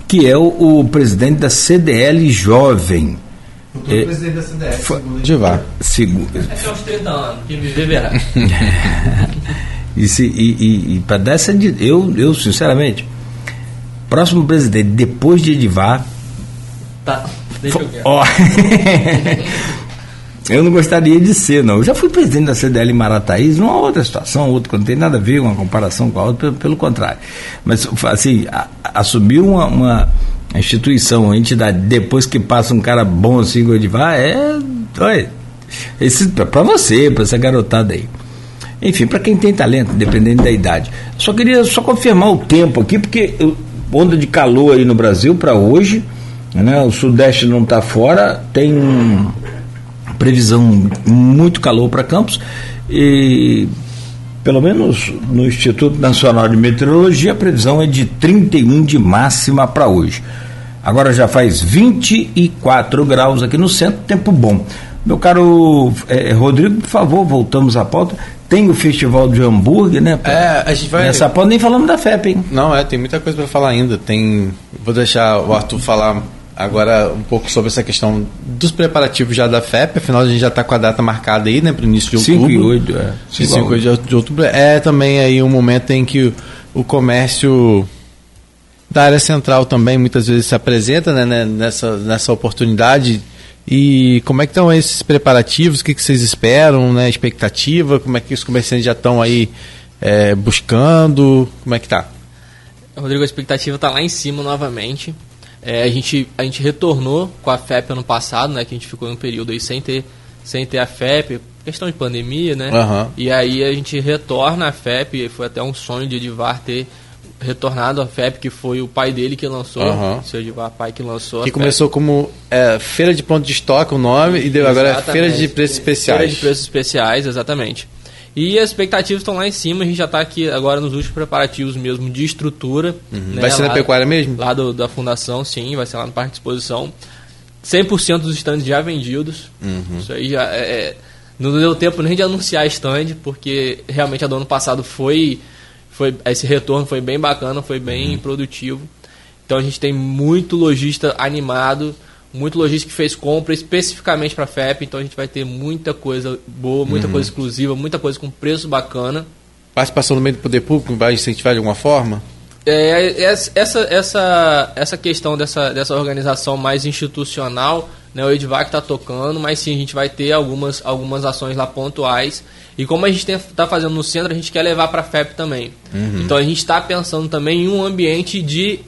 que é o, o presidente da CDL Jovem. O é, presidente da CDL, segundo. Vá. Segundo. É aos 30 anos, quem me verá. E, se, e, e, e para dessa. Eu, eu, sinceramente, próximo presidente, depois de Edivar. Tá, deixa eu ver. Eu não gostaria de ser, não. Eu já fui presidente da CDL em Marataízes, numa outra situação, outra, não tem nada a ver uma comparação com a outra, pelo, pelo contrário. Mas, assim, a, assumir uma, uma instituição, uma entidade, depois que passa um cara bom assim o Edivar, é. Olha, para você, para essa garotada aí. Enfim, para quem tem talento, dependendo da idade. Só queria só confirmar o tempo aqui, porque onda de calor aí no Brasil para hoje, né? O Sudeste não está fora, tem previsão muito calor para Campos e pelo menos no Instituto Nacional de Meteorologia a previsão é de 31 de máxima para hoje. Agora já faz 24 graus aqui no centro, tempo bom. Meu caro é, Rodrigo, por favor, voltamos à pauta. Tem o festival de hambúrguer, né? É, a gente vai. Nessa pauta nem falamos da FEP, hein? Não, é, tem muita coisa para falar ainda. Tem. Vou deixar o Arthur falar agora um pouco sobre essa questão dos preparativos já da FEP, afinal a gente já está com a data marcada aí, né, para o início de outubro. 5 e 8, é. 5 e 8 de outubro. É também aí um momento em que o, o comércio da área central também muitas vezes se apresenta né, nessa, nessa oportunidade e como é que estão esses preparativos? O que, que vocês esperam, né? Expectativa? Como é que os comerciantes já estão aí é, buscando? Como é que tá? Rodrigo, a expectativa está lá em cima novamente. É, a, gente, a gente retornou com a FEP ano passado, né? Que a gente ficou em um período aí sem ter, sem ter a FEP, questão de pandemia, né? Uhum. E aí a gente retorna a FEP, foi até um sonho de Edivar ter retornado a FEP, que foi o pai dele que lançou, Uhum. o seu Edivar pai que lançou. Que começou como é, Feira de Ponto de Estoque, o nome, e deu agora é. Feira de Preços Especiais. Feira de preços especiais, exatamente. E as expectativas estão lá em cima, a gente já está aqui agora nos últimos preparativos mesmo de estrutura. né, Uhum. Vai ser na pecuária mesmo? Lá do- da fundação, sim, vai ser lá no Parque de Exposição. 100% dos stands já vendidos. Uhum. Isso aí já é, é- não deu tempo nem de anunciar stand, porque realmente a do ano passado foi, foi esse retorno foi bem bacana, foi bem Uhum. produtivo. Então a gente tem muito lojista animado, muito lojista que fez compra especificamente para FEP, então a gente vai ter muita coisa boa, muita Uhum. coisa exclusiva, muita coisa com preço bacana. Participação no meio do poder público vai incentivar de alguma forma? É, essa, essa, essa questão dessa, dessa organização mais institucional, né, o Edvac está tocando, mas sim, a gente vai ter algumas, algumas ações lá pontuais. E como a gente está fazendo no centro, a gente quer levar para a FEP também. Então a gente está pensando também em um ambiente de,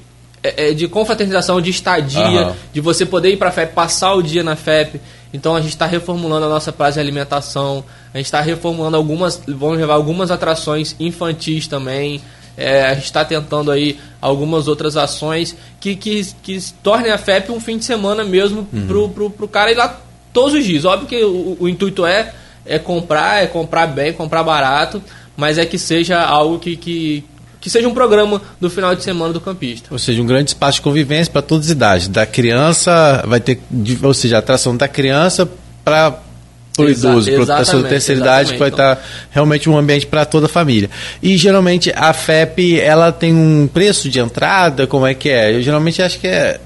é, é, de confraternização, de estadia, Aham. de você poder ir para a FEP, passar o dia na FEP. Então a gente está reformulando a nossa praça de alimentação, a gente está reformulando algumas, vamos levar algumas atrações infantis também. É, a gente está tentando aí algumas outras ações que, que, que tornem a FEP um fim de semana mesmo pro, pro, pro cara ir lá todos os dias. Óbvio que o, o intuito é, é comprar, é comprar bem, comprar barato, mas é que seja algo que, que, que seja um programa do final de semana do campista. Ou seja, um grande espaço de convivência para todas as idades. Da criança, vai ter, ou seja, a atração da criança para o idoso, para a pessoa da terceira idade, que vai estar realmente um ambiente para toda a família. E geralmente a FEP, ela tem um preço de entrada, como é que é? Eu geralmente acho que é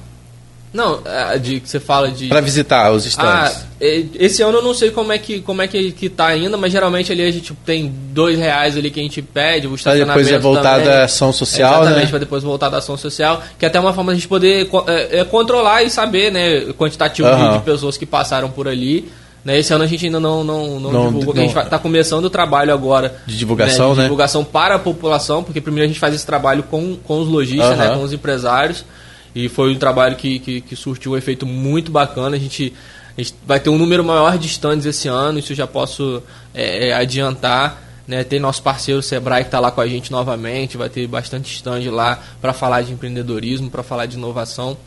Não, a de que você fala de. para visitar os Ah, stands. e- esse ano eu não sei como é que como é que, que tá ainda, mas geralmente ali a gente tem dois reais ali que a gente pede, o estacionamento depois é voltada também. a ação social, Exatamente, né? para depois voltar da ação social, que é até uma forma de a gente poder é, é, controlar e saber, né, o quantitativo de- Aham. de pessoas que passaram por ali. Né, esse ano a gente ainda não, não, não, Não, divulgou, não. a gente está começando o trabalho agora De divulgação, de né? divulgação para a população, porque primeiro a gente faz esse trabalho com, com os lojistas, né, Aham. com os empresários, e foi um trabalho que, que, que surtiu um efeito muito bacana. A gente, a gente vai ter um número maior de stands esse ano, isso eu já posso é, é, adiantar. Né? Tem nosso parceiro Sebrae que está lá com a gente novamente, vai ter bastante stand lá para falar de empreendedorismo, para falar de inovação.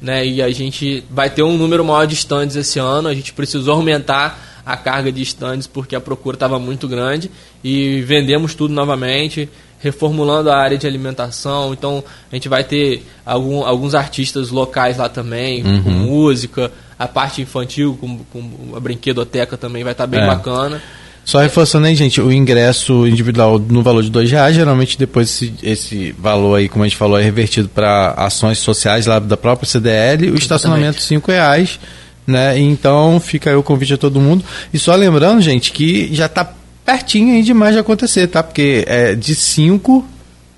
Né? E a gente vai ter um número maior de stands esse ano, a gente precisou aumentar a carga de stands porque a procura estava muito grande e vendemos tudo novamente, reformulando a área de alimentação. Então a gente vai ter algum, alguns artistas locais lá também, com música, a parte infantil, com, com a brinquedoteca também vai estar bem É. bacana. Só reforçando aí, gente, o ingresso individual no valor de dois reais, geralmente depois esse, esse valor aí, como a gente falou, é revertido para ações sociais lá da própria CDL, o estacionamento cinco reais, né? Então fica aí o convite a todo mundo. E só lembrando, gente, que já está pertinho aí demais de acontecer, tá? Porque é de 5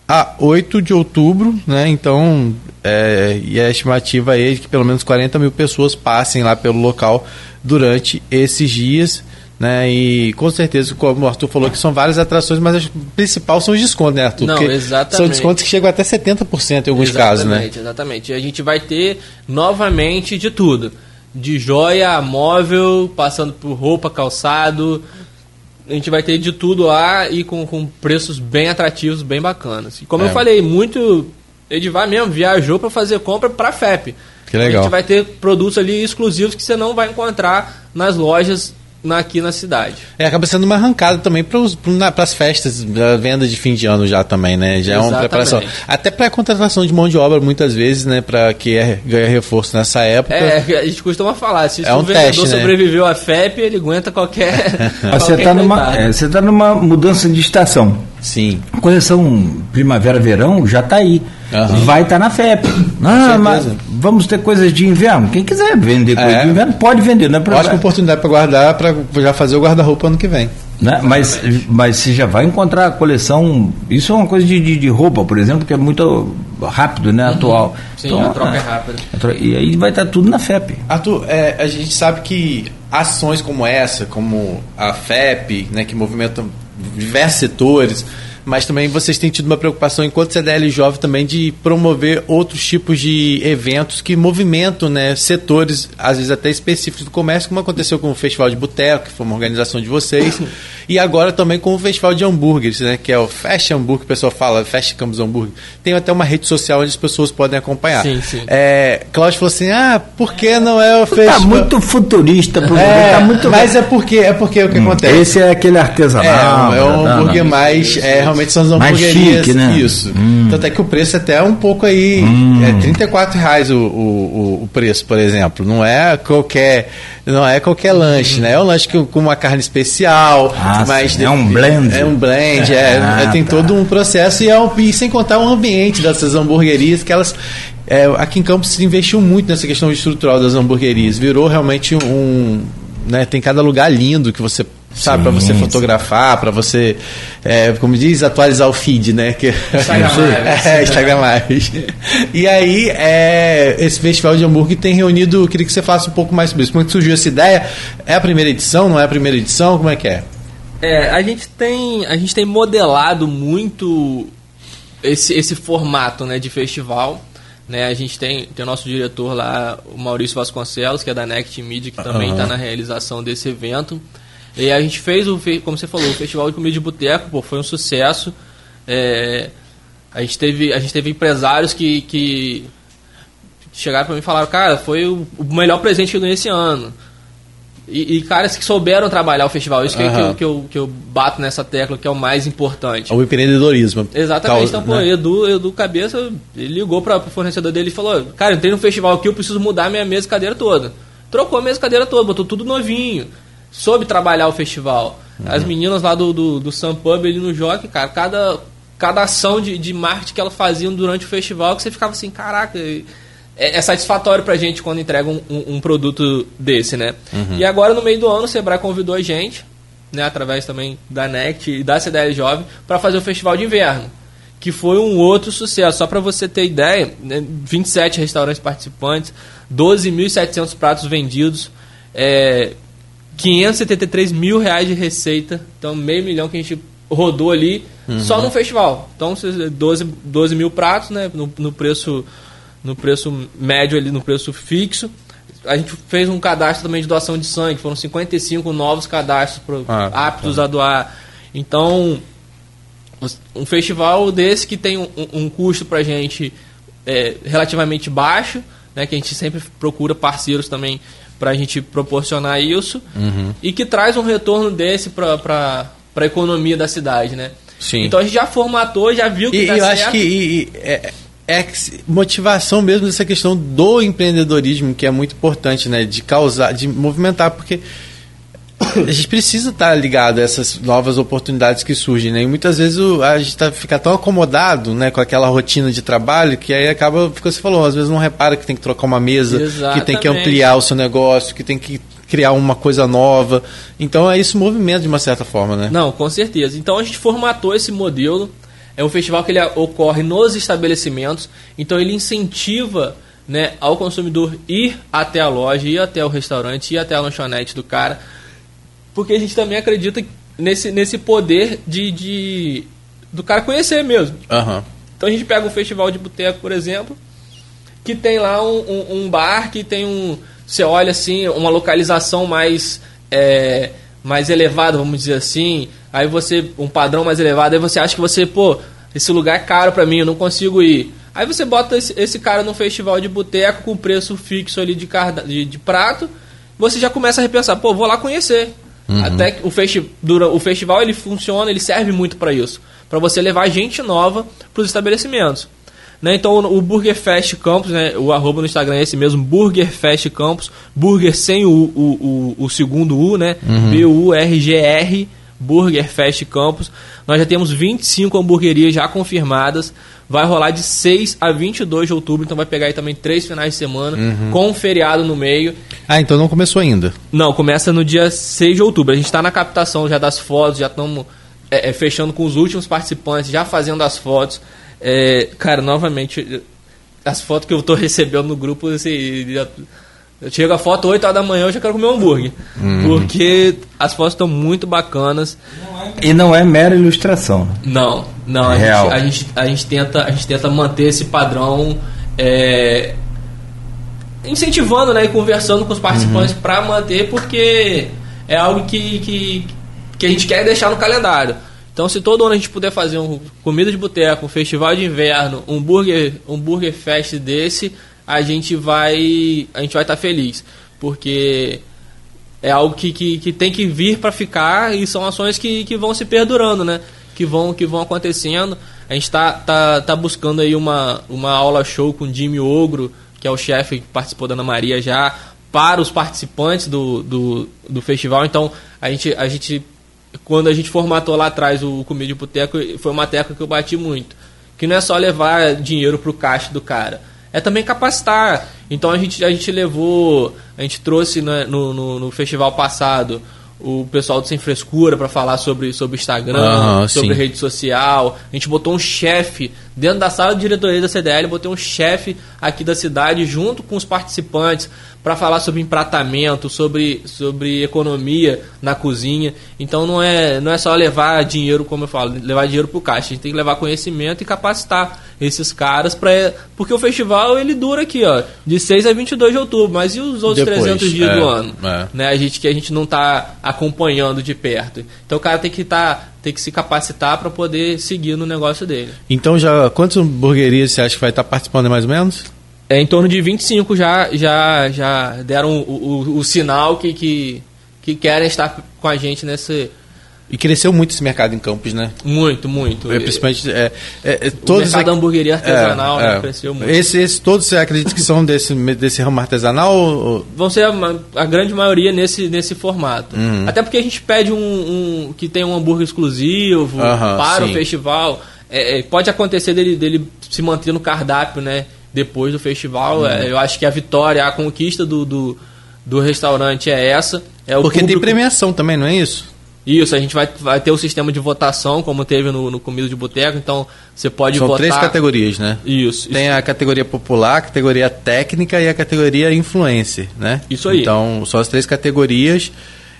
a 8 de outubro, né? Então, é, e a estimativa aí é de que pelo menos 40 mil pessoas passem lá pelo local durante esses dias, né? E com certeza, como o Arthur falou, que são várias atrações, mas o principal são os descontos, né, Arthur? Não, Porque exatamente. São descontos que chegam até 70% em alguns casos, né? Exatamente, exatamente. E a gente vai ter novamente de tudo. De joia, a móvel, passando por roupa, calçado. A gente vai ter de tudo lá e com, com preços bem atrativos, bem bacanas. E como É. eu falei, muito Edivar mesmo viajou para fazer compra para FEP. Que legal. A gente vai ter produtos ali exclusivos que você não vai encontrar nas lojas na- aqui na cidade. É, acaba sendo uma arrancada também para as festas, da venda de fim de ano já também, né? Já é uma Exatamente. preparação. Até para a contratação de mão de obra, muitas vezes, né? Para que é, ganha reforço nessa época. É, a gente costuma falar, se É o um vendedor teste, né? sobreviveu à FEP, ele aguenta qualquer. Mas Você qualquer está numa, é, você tá numa mudança de estação. Sim. A coleção primavera-verão já está aí. Aham. Vai estar na FEP. Ah, mas vamos ter coisas de inverno. Quem quiser vender coisa É. de inverno, pode vender, não é problema. Ótima oportunidade para guardar, para já fazer o guarda-roupa ano que vem. Né? Mas, mas você já vai encontrar a coleção. Isso é uma coisa de, de, de roupa, por exemplo, que é muito rápido, né? Atual. Sim, a troca é rápida. tro- E aí vai estar tudo na FEP. Arthur, é, a gente sabe que ações como essa, como a FEP, né, que movimentam diversos setores, mas também vocês têm tido uma preocupação, enquanto CDL Jovem, também de promover outros tipos de eventos que movimentam né, setores, às vezes até específicos do comércio, como aconteceu com o Festival de Boteco, que foi uma organização de vocês, e agora também com o Festival de Hambúrgueres, né, que é o Fast Hambúrguer, o pessoal fala, Fast Campos Hambúrguer. Tem até uma rede social onde as pessoas podem acompanhar. Sim, sim. É, Cláudio falou assim: ah, por que não é o Tá festival? muito futurista, pro- É, tá muito mas é porque é porque o que acontece. Esse é aquele É, artesanal. é um né? hambúrguer mais. É, realmente são as Mais hamburguerias. chique, né? Isso. Hum. Tanto é que o preço até é um pouco aí. É 34 reais o, o, o- preço, por exemplo. Não é qualquer. Não é qualquer lanche, né? É um lanche com, com uma carne especial. Ah, mas. É um blend. É um blend, é. Ah, É, tem tá. todo um processo e, é um- e sem contar o ambiente dessas hamburguerias que elas. é, aqui em Campos se investiu muito nessa questão estrutural das hamburguerias. Virou realmente um. Né, tem cada lugar lindo que você sabe para você fotografar, para você, é, como diz, atualizar o feed, né? Que, Instagram Lives. é, Instagram Lives. E aí, é, esse festival de hambúrguer tem reunido. eu Queria que você falasse um pouco mais sobre isso. Como é que surgiu essa ideia? É a primeira edição? Não é a primeira edição? Como é que é? É, a gente tem, a gente tem modelado muito esse, esse formato né, de festival. Né, a gente tem, tem o nosso diretor lá, o Maurício Vasconcelos, que é da Next Media, que também está na realização desse evento. E a gente fez, o, como você falou, o Festival de Comida de Boteco, pô, foi um sucesso. É, a, gente teve, a gente teve empresários que, que chegaram para mim e falaram, cara, foi o, melhor presente que eu ganhei esse ano. E, e caras que souberam trabalhar o festival. Isso que, Aham. que, eu, que, eu, que eu bato nessa tecla, que é o mais importante. O empreendedorismo. Exatamente. Causa, então, pô, né? Edu, Edu Cabeça, ele ligou para o fornecedor dele e falou: Cara, entrei no festival aqui, eu preciso mudar minha mesa e cadeira toda. Trocou a mesa e cadeira toda, botou tudo novinho. Soube trabalhar o festival. As meninas lá do, do, do Sun Pub ali no Jockey, cara, cada, cada ação de, de marketing que elas faziam durante o festival, que você ficava assim: Caraca. É, é satisfatório pra gente quando entrega um, um- um produto desse, né? E agora, no meio do ano, o Sebrae convidou a gente, né, através também da NECT e da CDL Jovem, para fazer o festival de inverno que foi um outro sucesso. Só para você ter ideia, né, 27 restaurantes participantes, 12.700 pratos vendidos, é, 573 mil reais de receita, então meio milhão que a gente rodou ali só no festival. Então, se- 12, 12 mil pratos, né, no, no preço no preço médio ali, no preço fixo. A gente fez um cadastro também de doação de sangue, foram 55 novos cadastros pro- Ah, aptos a doar. Então, um festival desse que tem um, um- um custo pra gente é, relativamente baixo, né, que a gente sempre procura parceiros também pra gente proporcionar isso, e que traz um retorno desse pra, pra economia da cidade, né? Sim. Então a gente já formatou, já viu que E dá eu certo. acho que e- e- é, é motivação mesmo dessa questão do empreendedorismo que é muito importante, né? De causar, de movimentar, porque a gente precisa estar ligado a essas novas oportunidades que surgem, né? E muitas vezes o- a gente tá, fica tão acomodado, né, com aquela rotina de trabalho que aí acaba, o que você falou, às vezes não repara que tem que trocar uma mesa, que tem que Exatamente. ampliar o seu negócio, que tem que criar uma coisa nova. Então é isso movimento de uma certa forma, né? Não, com certeza. Então a gente formatou esse modelo. É um festival que ele ocorre nos estabelecimentos, então ele incentiva né, ao consumidor ir até a loja, ir até o restaurante, ir até a lanchonete do cara, porque a gente também acredita nesse, nesse poder de, de do cara conhecer mesmo. Aham. Então a gente pega um festival de boteco, por exemplo, que tem lá um, um- um bar que tem um. Você olha assim, uma localização mais. é, mais elevada, vamos dizer assim. Aí você. Um padrão mais elevado, aí você acha que você, pô, esse lugar é caro pra mim, eu não consigo ir. Aí você bota esse, esse cara num festival de boteco com preço fixo ali de, de, de prato, você já começa a repensar, pô, vou lá conhecer. Até que o, festi dura, o festival ele funciona, ele serve muito para isso, para você levar gente nova para os estabelecimentos. Né? Então o Burger Fest Campus, né? o arroba no Instagram é esse mesmo, Burger Fest Campus, Burger sem o, o, o, o segundo U, né? B-U-R-G-R, Burger Fest Campus. Nós já temos 25 hamburguerias já confirmadas. Vai rolar de 6 a 22 de outubro, então vai pegar aí também três finais de semana, com um feriado no meio. Ah, então não começou ainda. Não, começa no dia 6 de outubro. A gente está na captação já das fotos, já estamos é, é, fechando com os últimos participantes, já fazendo as fotos. É, cara, novamente, as fotos que eu tô recebendo no grupo, assim, já- eu chego a foto 8 horas da manhã, eu já quero comer um hambúrguer. Porque as fotos estão muito bacanas. E não é mera ilustração. Não, Não, a gente, a, gente, a, gente, tenta, a gente tenta manter esse padrão é, incentivando né, e conversando com os participantes uhum. para manter, porque é algo que, que, que a gente quer deixar no calendário. Então, se todo ano a gente puder fazer um comida de boteco, um festival de inverno, um burger, um burger fest desse, a gente vai a gente vai estar tá feliz, porque é algo que, que, que tem que vir para ficar e são ações que, que vão se perdurando, né? Que vão que vão acontecendo. A gente está tá, tá buscando aí uma, uma aula show com Jimmy Ogro, que é o chefe que participou da Ana Maria já, para os participantes do, do, do festival. Então, a gente, a gente quando a gente formatou lá atrás o Comida de Boteco, foi uma tecla que eu bati muito. Que não é só levar dinheiro pro caixa do cara, é também capacitar. Então a gente, a gente levou, a gente trouxe né, no, no, no festival passado o pessoal do Sem Frescura para falar sobre, sobre Instagram, sobre sim. rede social. A gente botou um chefe dentro da sala de diretoria da CDL, botei um chefe aqui da cidade junto com os participantes para falar sobre empratamento, sobre, sobre economia na cozinha. Então não é, não é só levar dinheiro, como eu falo, levar dinheiro para o caixa. A gente tem que levar conhecimento e capacitar esses caras para porque o festival ele dura aqui, ó, de 6 a 22 de outubro, mas e os outros Depois, 300 dias é, do ano, é. né? A gente que a gente não está acompanhando de perto. Então o cara tem que estar tá, tem que se capacitar para poder seguir no negócio dele. Então já quantas hamburguerias você acha que vai estar participando mais ou menos? É, em torno de 25 já, já, já deram o, o, o sinal que, que, que querem estar com a gente nesse, e cresceu muito esse mercado em Campos, né? Muito, muito. É, principalmente. É, é, é todos o mercado da hamburgueria artesanal é, né, é. cresceu muito. Esse, esse, todos você acredita que são desse, desse ramo artesanal? Ou... Vão ser a, a, grande maioria nesse, nesse formato. Uhum. Até porque a gente pede um, um, que tem um hambúrguer exclusivo uhum, para sim. o festival. É, pode acontecer dele, dele se manter no cardápio, né? depois do festival. Uhum. É, eu acho que a vitória, a conquista do, do, do restaurante é essa. É o Porque público... tem premiação também, não é isso? Isso, a gente vai, vai ter o sistema de votação, como teve no, no Comida de Boteco, então você pode São votar... três categorias, né? Isso. Tem isso. a categoria popular, a categoria técnica e a categoria influencer, né? Isso aí. Então, são as três categorias.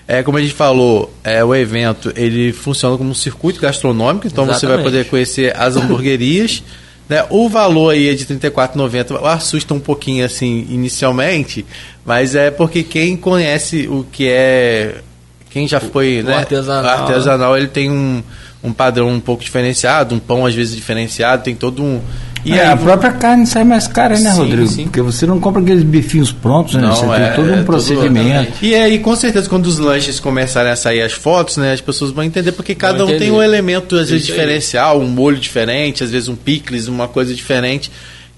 É, como a gente falou, é, o evento ele funciona como um circuito gastronômico, então Exatamente. você vai poder conhecer as hamburguerias... Né? O valor aí é de R$ 34,90 assusta um pouquinho assim inicialmente, mas é porque quem conhece o que é. Quem já foi. O, né? o artesanal. O artesanal ele tem um, um padrão um pouco diferenciado, um pão às vezes diferenciado, tem todo um e é, aí, a própria carne sai mais cara, né, sim, Rodrigo? Sim. Porque você não compra aqueles bifinhos prontos, né? Não, você é, tem todo um é, procedimento. e aí, com certeza, quando os lanches começarem a sair as fotos, né, as pessoas vão entender porque cada um tem um elemento, às vezes, diferencial, um molho diferente, às vezes um picles, uma coisa diferente,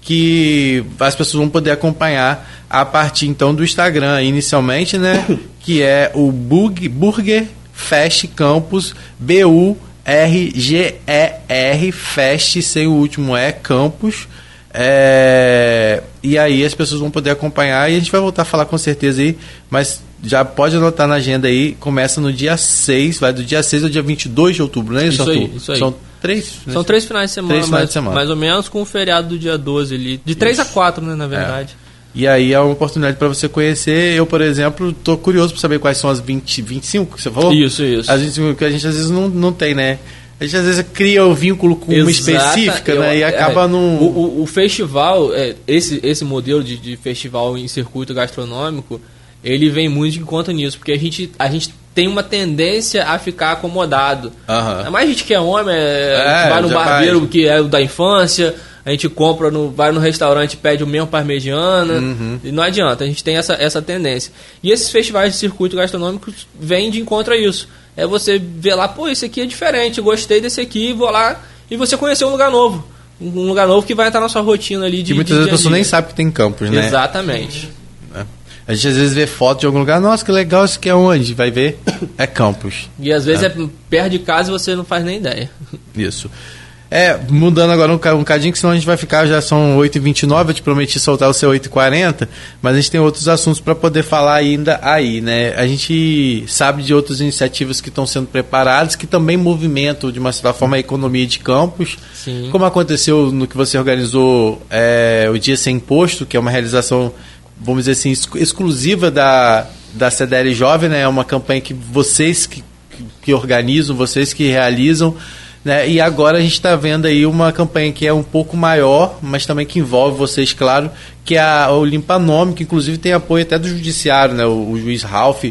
que as pessoas vão poder acompanhar a partir, então, do Instagram, inicialmente, né? que é o Bug, Burger Fast Campus BU R-G-E-R, Fest, sem o último E, Campus. É, e aí as pessoas vão poder acompanhar e a gente vai voltar a falar com certeza aí, mas já pode anotar na agenda aí, começa no dia 6, vai do dia 6 ao dia 22 de outubro, não é isso, isso aí, isso aí. São três, São três finais de semana, três finais mais, de semana. mais ou menos com o feriado do dia 12 ali, de 3 a 4, né, na verdade. É. E aí é uma oportunidade para você conhecer. Eu, por exemplo, estou curioso para saber quais são as 20, 25 que você falou. Isso, isso. As 25 que a gente às vezes não, não tem, né? A gente às vezes cria o vínculo com Exata, uma específica eu, né, e acaba é, num. O, o, o, festival, é, esse, esse modelo de, de festival em circuito gastronômico, ele vem muito de conta nisso, porque a gente, a gente tem uma tendência a ficar acomodado. Uhum. Mais gente que é homem, é, é vai no barbeiro vai. que é o da infância a gente compra, no, vai no restaurante pede o mesmo parmegiana, uhum. e não adianta, a gente tem essa, essa tendência. E esses festivais de circuito gastronômico vêm de encontro a isso. É você ver lá, pô, esse aqui é diferente, gostei desse aqui, vou lá e você conhecer um lugar novo. Um lugar novo que vai estar na sua rotina ali de. E muitas de vezes a pessoa nem sabe que tem campos, né? Exatamente. A gente às vezes vê foto de algum lugar, nossa, que legal, isso aqui é onde? Vai ver, é campus. E às vezes é, é perto de casa e você não faz nem ideia. Isso. É, mudando agora um, um cadinho, que senão a gente vai ficar, já são 8h29, eu te prometi soltar o seu 8h40, mas a gente tem outros assuntos para poder falar ainda aí, né? A gente sabe de outras iniciativas que estão sendo preparadas, que também movimentam, de uma certa forma, a economia de campos, Sim. como aconteceu no que você organizou é, o Dia Sem Imposto, que é uma realização, vamos dizer assim, exclusiva da, da CDL Jovem, né? É uma campanha que vocês que, que organizam, vocês que realizam, Né? E agora a gente está vendo aí uma campanha que é um pouco maior, mas também que envolve vocês, claro, que é a, o Limpa Nome, que inclusive tem apoio até do Judiciário, né? o, o juiz Ralph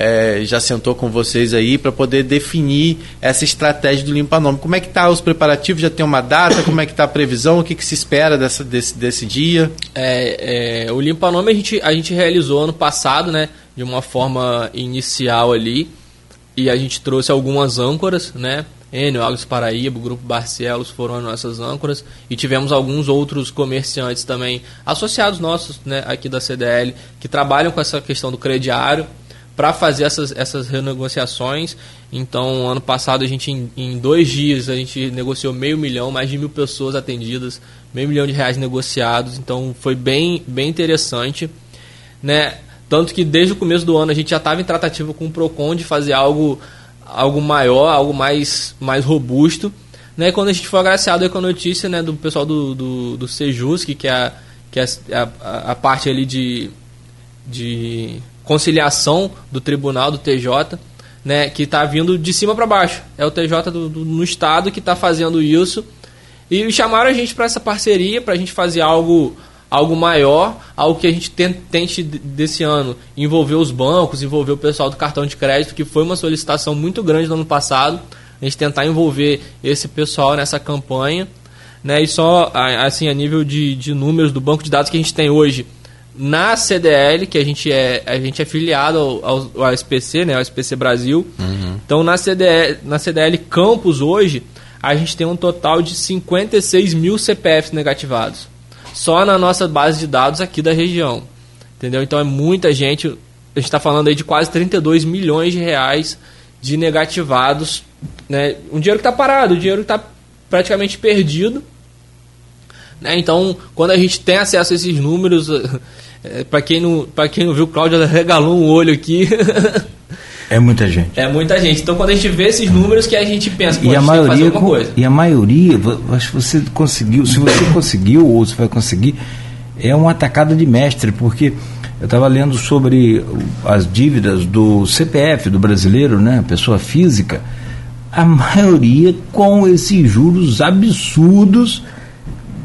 é, já sentou com vocês aí para poder definir essa estratégia do Limpa Nome. Como é que tá os preparativos? Já tem uma data? Como é que está a previsão? O que, que se espera dessa, desse, desse dia? É, é, o Limpa Nome a gente, a gente realizou ano passado, né? De uma forma inicial ali. E a gente trouxe algumas âncoras, né? Enio, Alves Paraíba, o Grupo Barcelos foram as nossas âncoras e tivemos alguns outros comerciantes também associados nossos né, aqui da CDL que trabalham com essa questão do crediário para fazer essas, essas renegociações. Então, ano passado a gente em, em, dois dias a gente negociou meio milhão, mais de mil pessoas atendidas, meio milhão de reais negociados. Então, foi bem, bem interessante, né? Tanto que desde o começo do ano a gente já estava em tratativa com o Procon de fazer algo algo maior, algo mais, mais robusto. Né? Quando a gente foi agraciado com a notícia né, do pessoal do, do, do Sejus, que é, a, que é a, a, a parte ali de, de conciliação do tribunal, do TJ, né, que está vindo de cima para baixo. É o TJ do, do, no estado que está fazendo isso. E chamaram a gente para essa parceria, para a gente fazer algo algo maior, algo que a gente tente desse ano envolver os bancos, envolver o pessoal do cartão de crédito, que foi uma solicitação muito grande no ano passado, a gente tentar envolver esse pessoal nessa campanha, né? E só assim a nível de, de números do banco de dados que a gente tem hoje na CDL, que a gente é a gente é filiado ao, ao, ao SPC, né? Ao SPC Brasil. Uhum. Então na CDL, na CDL Campus hoje a gente tem um total de 56 mil CPFs negativados só na nossa base de dados aqui da região. Entendeu? Então é muita gente. A gente está falando aí de quase 32 milhões de reais de negativados. Né? Um dinheiro que está parado, um dinheiro que está praticamente perdido. Né? Então, quando a gente tem acesso a esses números, é, para quem, não, quem não viu, o Cláudio regalou um olho aqui. É muita gente. É muita gente. Então quando a gente vê esses números que a gente pensa, e a, a maioria, coisa. E a maioria, acho que você conseguiu, se você conseguiu ou se vai conseguir, é uma atacada de mestre, porque eu estava lendo sobre as dívidas do CPF do brasileiro, né, pessoa física, a maioria com esses juros absurdos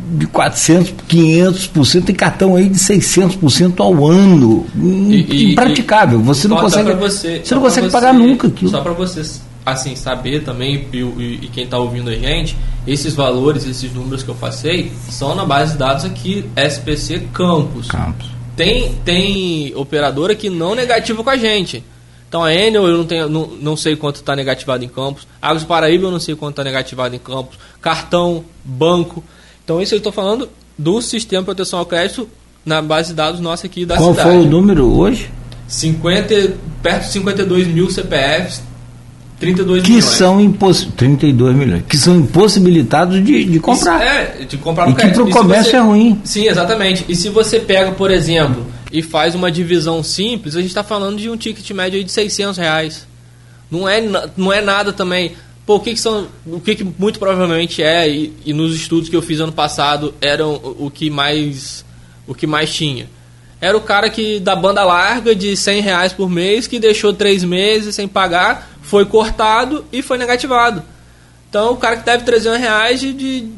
de 400, 500%, tem cartão aí de 600% ao ano. E, Impraticável. Você não consegue, você, você não consegue pagar nunca aquilo. Só para vocês assim saber também e, e, quem está ouvindo a gente, esses valores, esses números que eu passei, são na base de dados aqui SPC Campus. Campus. Tem, tem operadora que não negativa com a gente. Então a Enel eu não, tenho, não, não sei quanto está negativado em Campos. Águas Paraíba eu não sei quanto está negativado em Campos. Cartão, banco. Então isso eu estou falando do sistema de proteção ao crédito na base de dados nossa aqui da Qual cidade. Qual foi o número hoje? 50, perto de 52 mil CPFs, 32 que milhões. São imposs... 32 milhões. Que são impossibilitados de, de comprar. Isso, é, de comprar e que para o comércio você... é ruim. Sim, exatamente. E se você pega, por exemplo, e faz uma divisão simples, a gente está falando de um ticket médio de 600 reais. Não é, não é nada também. Pô, o que, que são. O que, que muito provavelmente é, e, e, nos estudos que eu fiz ano passado, eram o, que mais. O que mais tinha. Era o cara que da banda larga de 100 reais por mês, que deixou três meses sem pagar, foi cortado e foi negativado. Então o cara que deve 300 reais de, de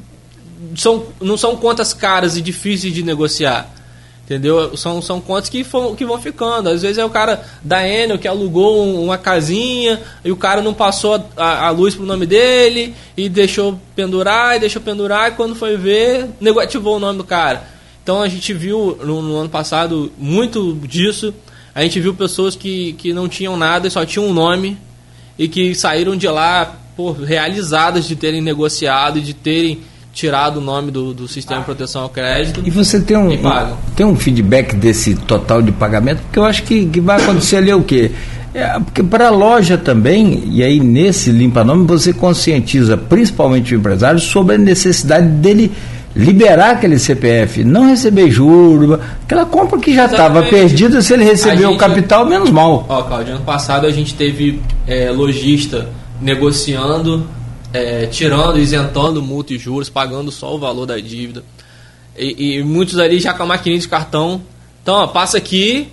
são, não são contas caras e difíceis de negociar. Entendeu? São, são contas que, for, que vão ficando. Às vezes é o cara da Enel que alugou um, uma casinha e o cara não passou a, a luz pro nome dele e deixou pendurar e deixou pendurar e quando foi ver, negativou o nome do cara. Então a gente viu no, no ano passado muito disso. A gente viu pessoas que, que não tinham nada e só tinham um nome e que saíram de lá por, realizadas de terem negociado e de terem tirado o nome do, do sistema de proteção ao crédito. E você tem um, tem um feedback desse total de pagamento? Porque eu acho que, que vai acontecer ali o quê? É, porque para a loja também, e aí nesse limpa-nome, você conscientiza principalmente o empresário sobre a necessidade dele liberar aquele CPF, não receber juros, aquela compra que já estava perdida, se ele recebeu o capital, menos mal. Ó, Claudio, ano passado a gente teve é, lojista negociando é, tirando, isentando multa e juros, pagando só o valor da dívida. E, e muitos ali já com a maquininha de cartão. Então, ó, passa aqui,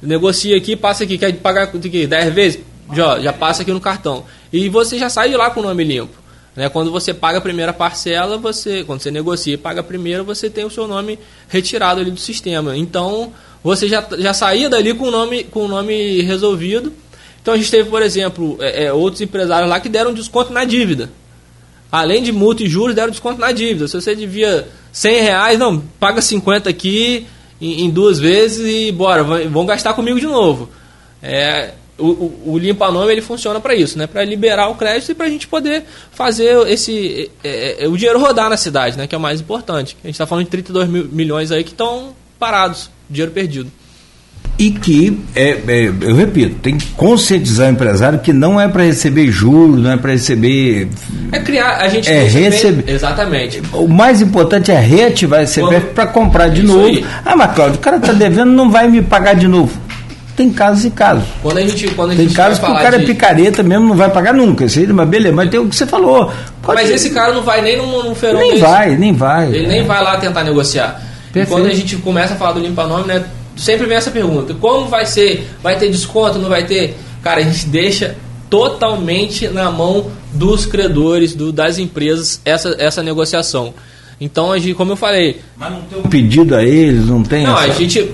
negocia aqui, passa aqui, quer pagar aqui 10 vezes? Já, já passa aqui no cartão. E você já sai de lá com o nome limpo. Né? Quando você paga a primeira parcela, você, quando você negocia e paga a primeira, você tem o seu nome retirado ali do sistema. Então, você já, já saía dali com o nome, com o nome resolvido. Então, a gente teve, por exemplo, é, é, outros empresários lá que deram desconto na dívida. Além de multa e juros, deram desconto na dívida. Se você devia 100 reais, não, paga 50 aqui em, em duas vezes e bora, vão gastar comigo de novo. É, o, o, o limpa-nome ele funciona para isso, né? Para liberar o crédito e para a gente poder fazer esse é, é, o dinheiro rodar na cidade, né? Que é o mais importante. A gente está falando de 32 mil, milhões aí que estão parados, dinheiro perdido. E que, é, é, eu repito, tem que conscientizar o empresário que não é para receber juros, não é para receber. É criar, a gente é receber. Exatamente. O mais importante é reativar esse CPF para comprar de novo. Aí. Ah, mas Cláudio, o cara está devendo, não vai me pagar de novo tem casos e casos. Quando a gente, quando a tem gente casos que o cara é de... é picareta mesmo, não vai pagar nunca. Isso aí, mas beleza, mas tem o que você falou. Mas esse cara não vai nem num, num Nem desse. vai, nem vai. Ele nem vai lá tentar negociar. quando a gente começa a falar do limpa nome, né, sempre vem essa pergunta: como vai ser? Vai ter desconto? Não vai ter? Cara, a gente deixa totalmente na mão dos credores, do, das empresas, essa, essa negociação. Então, a gente, como eu falei. Mas não tem um pedido a eles, não tem. Não, essa... a gente.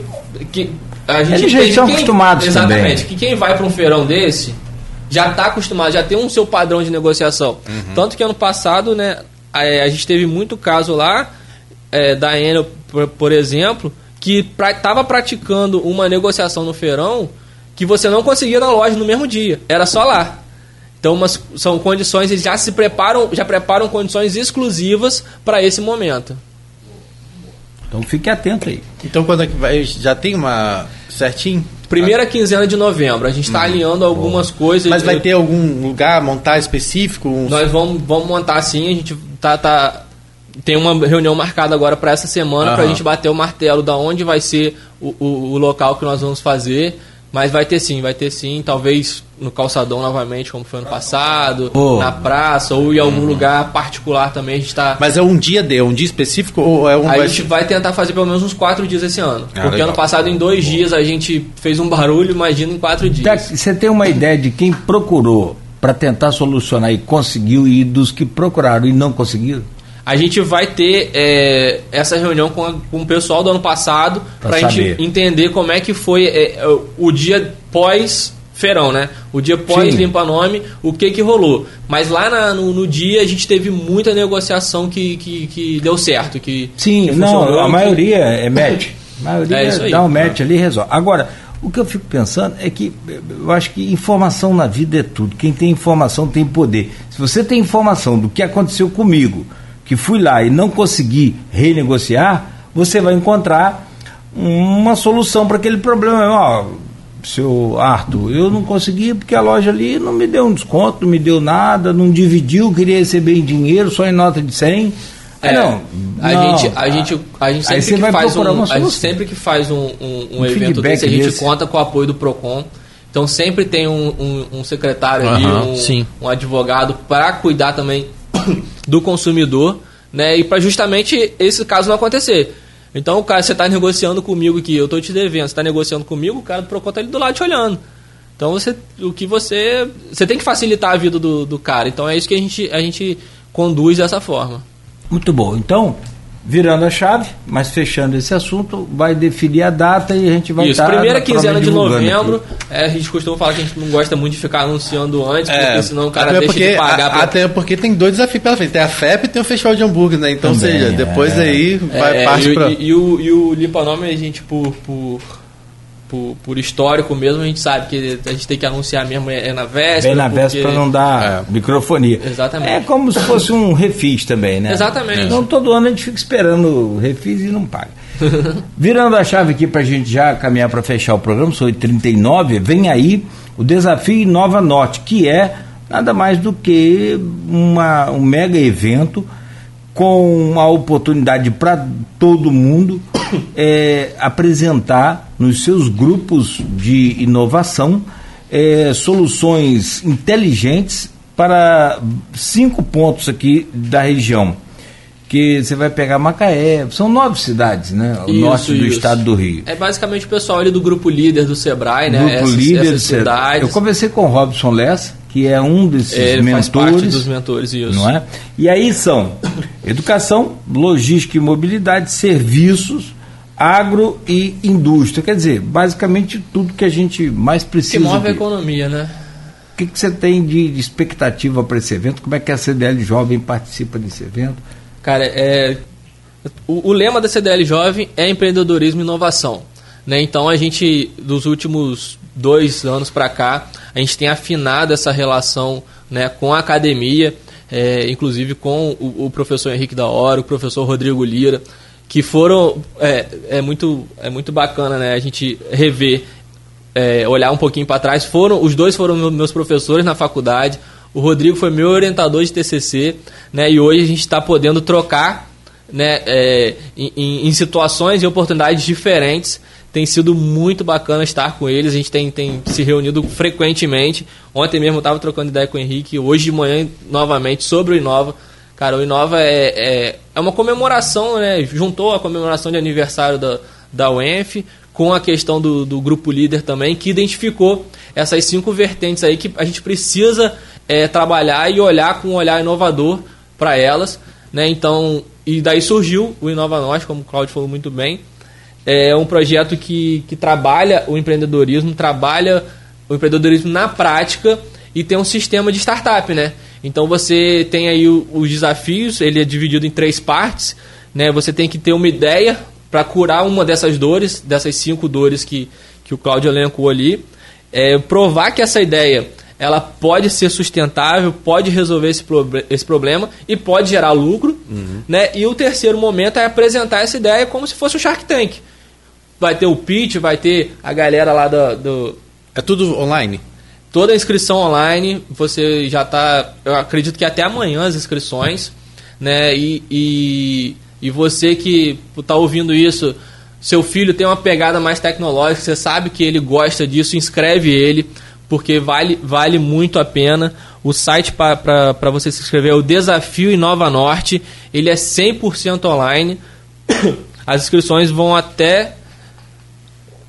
Que, a gente Eles já estão quem, acostumados Exatamente. Também. Que quem vai para um feirão desse já está acostumado, já tem um seu padrão de negociação. Uhum. Tanto que ano passado, né, a, a, gente teve muito caso lá, é, da Enel, por, por, exemplo, que estava pra, praticando uma negociação no feirão que você não conseguia na loja no mesmo dia. Era só lá. Então, umas, são condições, eles já se preparam, já preparam condições exclusivas para esse momento. Então fique atento aí. Então quando é que vai? Já tem uma certinho? Primeira quinzena de novembro. A gente está uhum. alinhando algumas coisas. Mas vai ter algum lugar montar específico? Uns... Nós vamos, vamos montar sim. A gente tá, tá tem uma reunião marcada agora para essa semana uhum. para a gente bater o martelo da onde vai ser o, o, o local que nós vamos fazer mas vai ter sim, vai ter sim, talvez no calçadão novamente, como foi ano passado, oh. na praça ou em algum uhum. lugar particular também a gente está. Mas é um dia de, um dia específico ou é um? A gente vai tentar fazer pelo menos uns quatro dias esse ano, ah, porque legal. ano passado em dois dias a gente fez um barulho, imagina em quatro dias. Você tem uma ideia de quem procurou para tentar solucionar e conseguiu e dos que procuraram e não conseguiram? A gente vai ter é, essa reunião com, a, com, o pessoal do ano passado para a gente entender como é que foi é, é, o dia pós feirão, né? O dia pós limpa nome, o que que rolou. Mas lá na, no, no, dia a gente teve muita negociação que, que, que deu certo, que sim, que não, a maioria é match, a maioria é dá um match ali e resolve. Agora o que eu fico pensando é que eu acho que informação na vida é tudo. Quem tem informação tem poder. Se você tem informação do que aconteceu comigo, que fui lá e não consegui renegociar, você vai encontrar uma solução para aquele problema. Ó, seu Arthur, eu não consegui porque a loja ali não me deu um desconto, não me deu nada, não dividiu, queria receber em dinheiro, só em nota de 100. É, não, a não, gente, a gente, a gente sempre que faz um, a gente sempre que faz um, um, um, um evento desse, a gente desse. conta com o apoio do Procon. Então sempre tem um, um, secretário ali, um, um advogado para cuidar também do consumidor, né? E para justamente esse caso não acontecer. Então, o cara, você está negociando comigo aqui, eu estou te devendo, você está negociando comigo, o cara do Procon está ali do lado te olhando. Então, você, o que você. Você tem que facilitar a vida do, do cara. Então, é isso que a gente, a gente conduz dessa forma. Muito bom. Então, virando a chave, mas fechando esse assunto, vai definir a data e a gente vai Isso, primeira quinzena de novembro. É, a gente costuma falar que a gente não gosta muito de ficar anunciando antes, é, porque senão o cara deixa porque, de pagar. A, pra... Até porque tem dois desafios pela frente. Tem a FEP e tem o Festival de Hambúrguer, né? Então, Também, seja, depois é. aí vai é, parte e, pra... E, e, o, e o Limpa Nome, a gente, por, por por, por, histórico mesmo, a gente sabe que a gente tem que anunciar mesmo é, é na véspera. Bem na véspera para não dar é. microfonia. Exatamente. É como se fosse um refis também, né? Exatamente. Então todo ano a gente fica esperando o refis e não paga. Virando a chave aqui para a gente já caminhar para fechar o programa, sou 39, vem aí o desafio Nova Norte, que é nada mais do que uma, um mega evento com uma oportunidade para todo mundo é, apresentar nos seus grupos de inovação é, soluções inteligentes para cinco pontos aqui da região. Que você vai pegar Macaé, são nove cidades, né? O isso, norte do isso. estado do Rio. É basicamente o pessoal ali do grupo líder do Sebrae, né? Grupo essas, líder essas cidades. Eu conversei com o Robson Lessa, que é um desses Ele mentores. faz parte dos mentores, isso. Não é? E aí são educação, logística e mobilidade, serviços, agro e indústria. Quer dizer, basicamente tudo que a gente mais precisa. Que move a economia, né? O que, que você tem de de expectativa para esse evento? Como é que a CDL Jovem participa desse evento? Cara, é, o, o lema da CDL Jovem é empreendedorismo e inovação. Né? Então a gente, dos últimos dois anos para cá, a gente tem afinado essa relação né, com a academia, é, inclusive com o, o professor Henrique da Hora, o professor Rodrigo Lira, que foram. É, é, muito, é muito bacana né, a gente rever, é, olhar um pouquinho para trás. Foram, os dois foram meu- meus professores na faculdade. O Rodrigo foi meu orientador de TCC, né? E hoje a gente está podendo trocar, né? é, em, em- situações e oportunidades diferentes. Tem sido muito bacana estar com eles. A gente tem, tem se reunido frequentemente. Ontem mesmo estava trocando ideia com o Henrique. Hoje de manhã, novamente, sobre o Inova. Cara, o Inova é, é, é uma comemoração, né? Juntou a comemoração de aniversário da, da UENF com a questão do, do grupo líder também, que identificou essas cinco vertentes aí que a gente precisa é, trabalhar e olhar com um olhar inovador para elas. Né? Então, e daí surgiu o Inova Nós, como o Claudio falou muito bem. É um projeto que, que trabalha o empreendedorismo, trabalha o empreendedorismo na prática e tem um sistema de startup, né? Então você tem aí o- os desafios, ele é dividido em três partes, né? Você tem que ter uma ideia para curar uma dessas dores, dessas cinco dores que, que o Cláudio elencou ali, é, provar que essa ideia ela pode ser sustentável, pode resolver esse, esse problema e pode gerar lucro, né? E o terceiro momento é apresentar essa ideia como se fosse o Shark Tank. Vai ter o pitch, vai ter a galera lá do, do É tudo online? Toda a inscrição online, você já está, eu acredito que até amanhã as inscrições, né? E, e, e você que está ouvindo isso, seu filho tem uma pegada mais tecnológica, você sabe que ele gosta disso, inscreve ele, porque vale, vale muito a pena. O site para você se inscrever é o Desafio Inova Norte, ele é 100% online. As inscrições vão até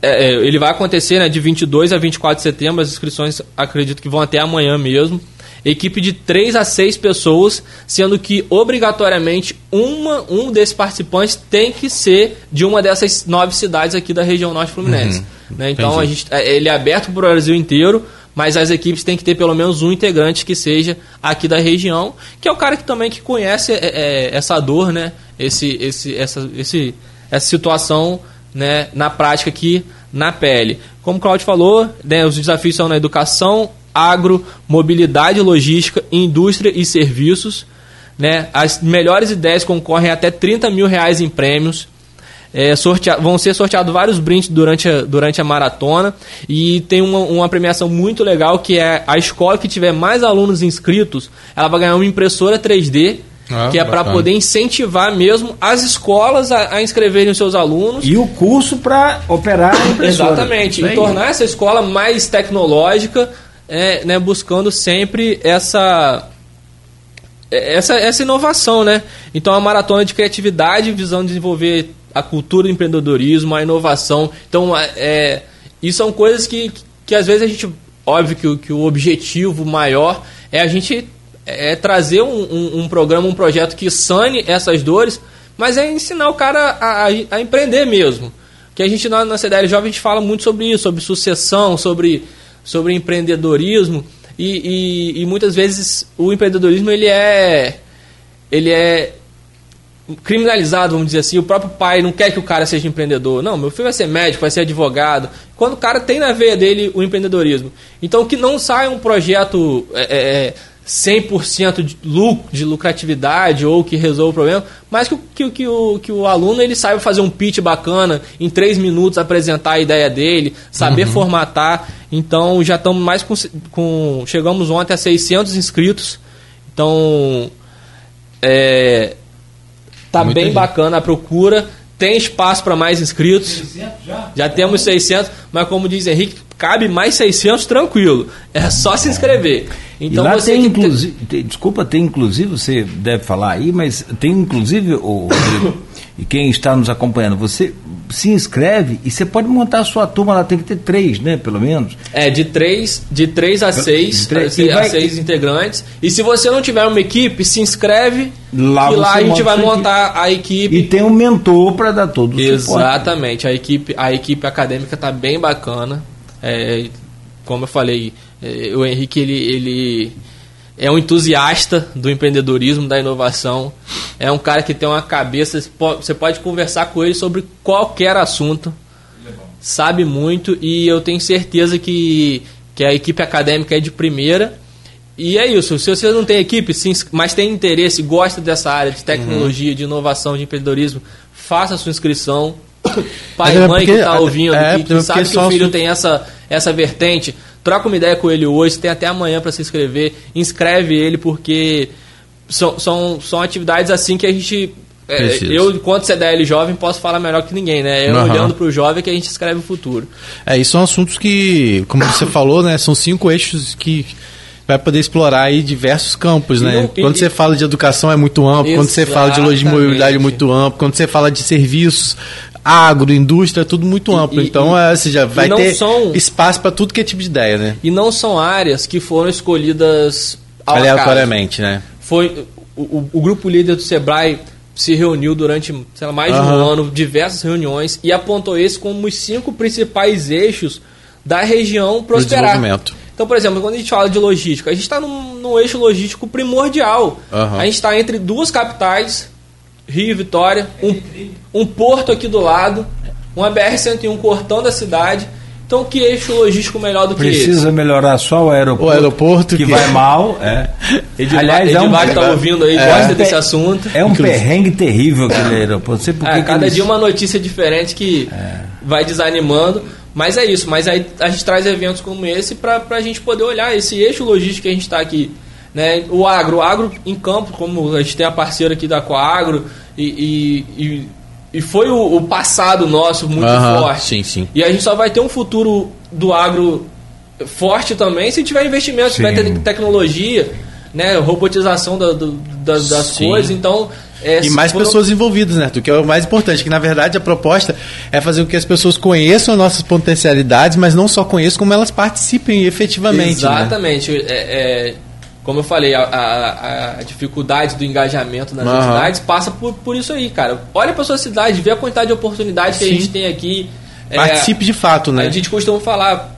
é, é, ele vai acontecer né, de 22 a 24 de setembro. As inscrições acredito que vão até amanhã mesmo. Equipe de 3 a 6 pessoas, sendo que obrigatoriamente uma, um desses participantes tem que ser de uma dessas nove cidades aqui da região norte fluminense. Né, então a gente, é, ele é aberto para o Brasil inteiro, mas as equipes têm que ter pelo menos um integrante que seja aqui da região, que é o cara que também que conhece é, é, essa dor, né? Esse, esse, essa, esse, essa situação né, na prática aqui na pele. Como o Claudio falou, né, os desafios são na educação, agro, mobilidade, logística, indústria e serviços. Né? As melhores ideias concorrem até 30 mil reais em prêmios. É, sortea- vão ser sorteados vários brindes durante a, durante a maratona e tem uma, uma premiação muito legal que é a escola que tiver mais alunos inscritos, ela vai ganhar uma impressora 3D Ah, que é para poder incentivar mesmo as escolas a, a inscreverem os seus alunos E o curso para operar a impressora. Exatamente, Isso e tornar essa escola mais tecnológica, é, né, buscando sempre essa, essa, essa inovação, né? Então, a maratona de criatividade visando desenvolver a cultura do empreendedorismo, a inovação. Então, é, é, isso são coisas que, que às vezes a gente. Óbvio que, o- que o objetivo maior é a gente é trazer um, um, um programa, um projeto que sane essas dores, mas é ensinar o cara a, a, a empreender mesmo. Que a gente na, na CDL Jovem a gente fala muito sobre isso, sobre sucessão, sobre, sobre empreendedorismo e, e, e muitas vezes o empreendedorismo ele é ele é criminalizado, vamos dizer assim. O próprio pai não quer que o cara seja empreendedor. Não, meu filho vai ser médico, vai ser advogado. Quando o cara tem na veia dele o empreendedorismo. Então, que não saia um projeto é, é, 100% de, lucro, de lucratividade ou que resolva o problema, mas que, o- que, o- que, o, que o aluno ele saiba fazer um pitch bacana, em três minutos apresentar a ideia dele, saber formatar. Então, já estamos mais com, com... Chegamos ontem a 600 inscritos. Então, é, Tá Muita bem gente. bacana a procura. Tem espaço para mais inscritos. já? temos 600, mas como diz Henrique, cabe mais 600 tranquilo. É só se inscrever. Então e lá você tem que inclusive, tem- desculpa, tem inclusive, você deve falar aí, mas tem inclusive, o Rodrigo, e quem está nos acompanhando, você se inscreve e você pode montar a sua turma, lá tem que ter três, né, pelo menos. É, de três, de três a seis, três, a, vai, seis integrantes. E se você não tiver uma equipe, se inscreve lá, e lá a gente vai montar equipe. a equipe. E tem um mentor para dar todo o Exatamente, a equipe, a equipe acadêmica está bem bacana. É, como eu falei, é, o Henrique ele, ele é um entusiasta do empreendedorismo, da inovação. É um cara que tem uma cabeça. Você pode conversar com ele sobre qualquer assunto. Sabe muito e eu tenho certeza que, que a equipe acadêmica é de primeira. E é isso. Se você não tem equipe, sim, mas tem interesse, gosta dessa área de tecnologia, uhum. de inovação, de empreendedorismo, faça a sua inscrição. Pai e é mãe porque, que está ouvindo, é, que, que sabe que o filho tem essa, essa vertente Troca uma ideia com ele hoje, tem até amanhã para se inscrever. Inscreve ele, porque são, são, são atividades assim que a gente. É, eu, enquanto CDL jovem, posso falar melhor que ninguém, né? Eu uhum. olhando para o jovem que a gente escreve o futuro. É, e são assuntos que, como você falou, né? São cinco eixos que vai poder explorar aí diversos campos, né? Não, quando e, você fala de educação é muito amplo, quando você fala de logística mobilidade é muito amplo, quando você fala de serviços, agro, indústria, tudo muito amplo. E, então, e, é, você já vai ter são, espaço para tudo que é tipo de ideia, né? E não são áreas que foram escolhidas aleatoriamente, né? Foi o, o, o, grupo líder do Sebrae se reuniu durante lá, mais uhum. de um ano, diversas reuniões e apontou esse como os cinco principais eixos da região prosperar. Então, por exemplo, quando a gente fala de logística, a gente está num, num, eixo logístico primordial. Uhum. A gente está entre duas capitais, Rio e Vitória, um, um porto aqui do lado, uma BR-101 cortando a cidade. Então, que eixo logístico melhor do Precisa que esse? Precisa melhorar só o aeroporto. O aeroporto que, que vai mal. É. Edivar, Aliás, Edivar é um, está ouvindo aí, é, gosta desse assunto. É um perrengue terrível aquele aeroporto. Sei por é, cada eles... dia uma notícia diferente que é. vai desanimando. Mas é isso. Mas aí a gente traz eventos como esse para a gente poder olhar esse eixo logístico que a gente está aqui. Né? O agro, o agro em campo, como a gente tem a parceira aqui da Coagro, e, e, e foi o, o, passado nosso muito forte. Sim, sim. E a gente só vai ter um futuro do agro forte também se tiver investimento, se tiver te tecnologia, né, robotização da, do, da, das sim. coisas. Então, é, e mais pessoas envolvidas, né? Que é o mais importante, que na verdade a proposta é fazer com que as pessoas conheçam as nossas potencialidades, mas não só conheçam, como elas participem efetivamente. Né? Exatamente. Né? É, é, como eu falei, a, a, a, dificuldade do engajamento nas uhum. entidades passa por, por isso aí, cara. Olha para sua cidade, vê a quantidade de oportunidades que a gente tem aqui. É, Participe é, de fato, né? A gente costuma falar,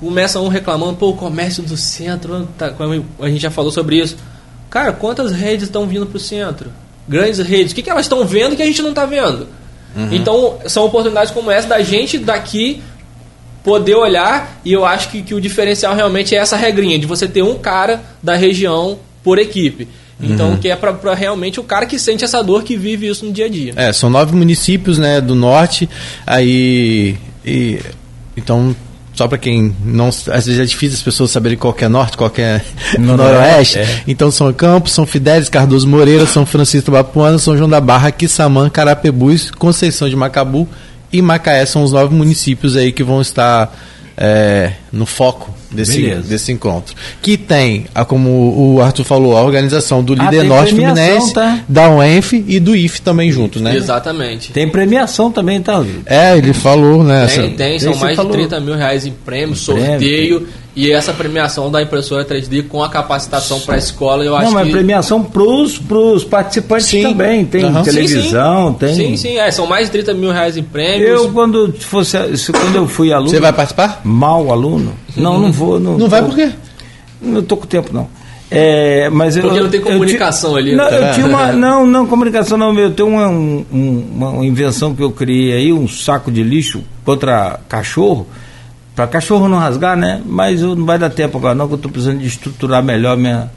começa um reclamando, pô, o comércio do centro, tá, a gente já falou sobre isso. Cara, quantas redes estão vindo para o centro? Grandes redes. O que, que elas estão vendo que a gente não está vendo? Uhum. Então, são oportunidades como essa da gente daqui poder olhar e eu acho que, que o diferencial realmente é essa regrinha de você ter um cara da região por equipe. Então, uhum. que é para realmente o cara que sente essa dor, que vive isso no dia a dia. É, são nove municípios né, do norte, aí. E, então, só para quem não. Às vezes é difícil as pessoas saberem qual é norte, qual é noroeste. É. Então, São Campos, São Fidélis, Cardoso Moreira, São Francisco Bapuana, São João da Barra, Quissamã, Carapebus, Conceição de Macabu e Macaé são os nove municípios aí que vão estar é, no foco desse, desse encontro. Que tem, como o Arthur falou, a organização do ah, Líder Norte Fluminense, tá? da UENF e do IF também junto, né? Exatamente. Tem premiação também, tá? É, ele falou, né? Tem, tem são mais falou. de 30 mil reais em prêmio, sorteio. E essa premiação da impressora 3D com a capacitação para a escola, eu acho Não, mas que... premiação para os participantes sim. também. Tem uhum. televisão, sim, sim. tem. Sim, sim, é, são mais de 30 mil reais em prêmios. Eu, quando, fosse, quando eu fui aluno. Você vai participar? Mal aluno. Não, não vou. Não, não vai por quê? Não estou com tempo, não. É, mas Porque eu, não tem comunicação eu, ali. Não, eu tinha uma, não, não, comunicação não. Eu tenho uma, um, uma invenção que eu criei aí, um saco de lixo contra cachorro para cachorro não rasgar, né? Mas não vai dar tempo agora, não, que eu estou precisando de estruturar melhor minha,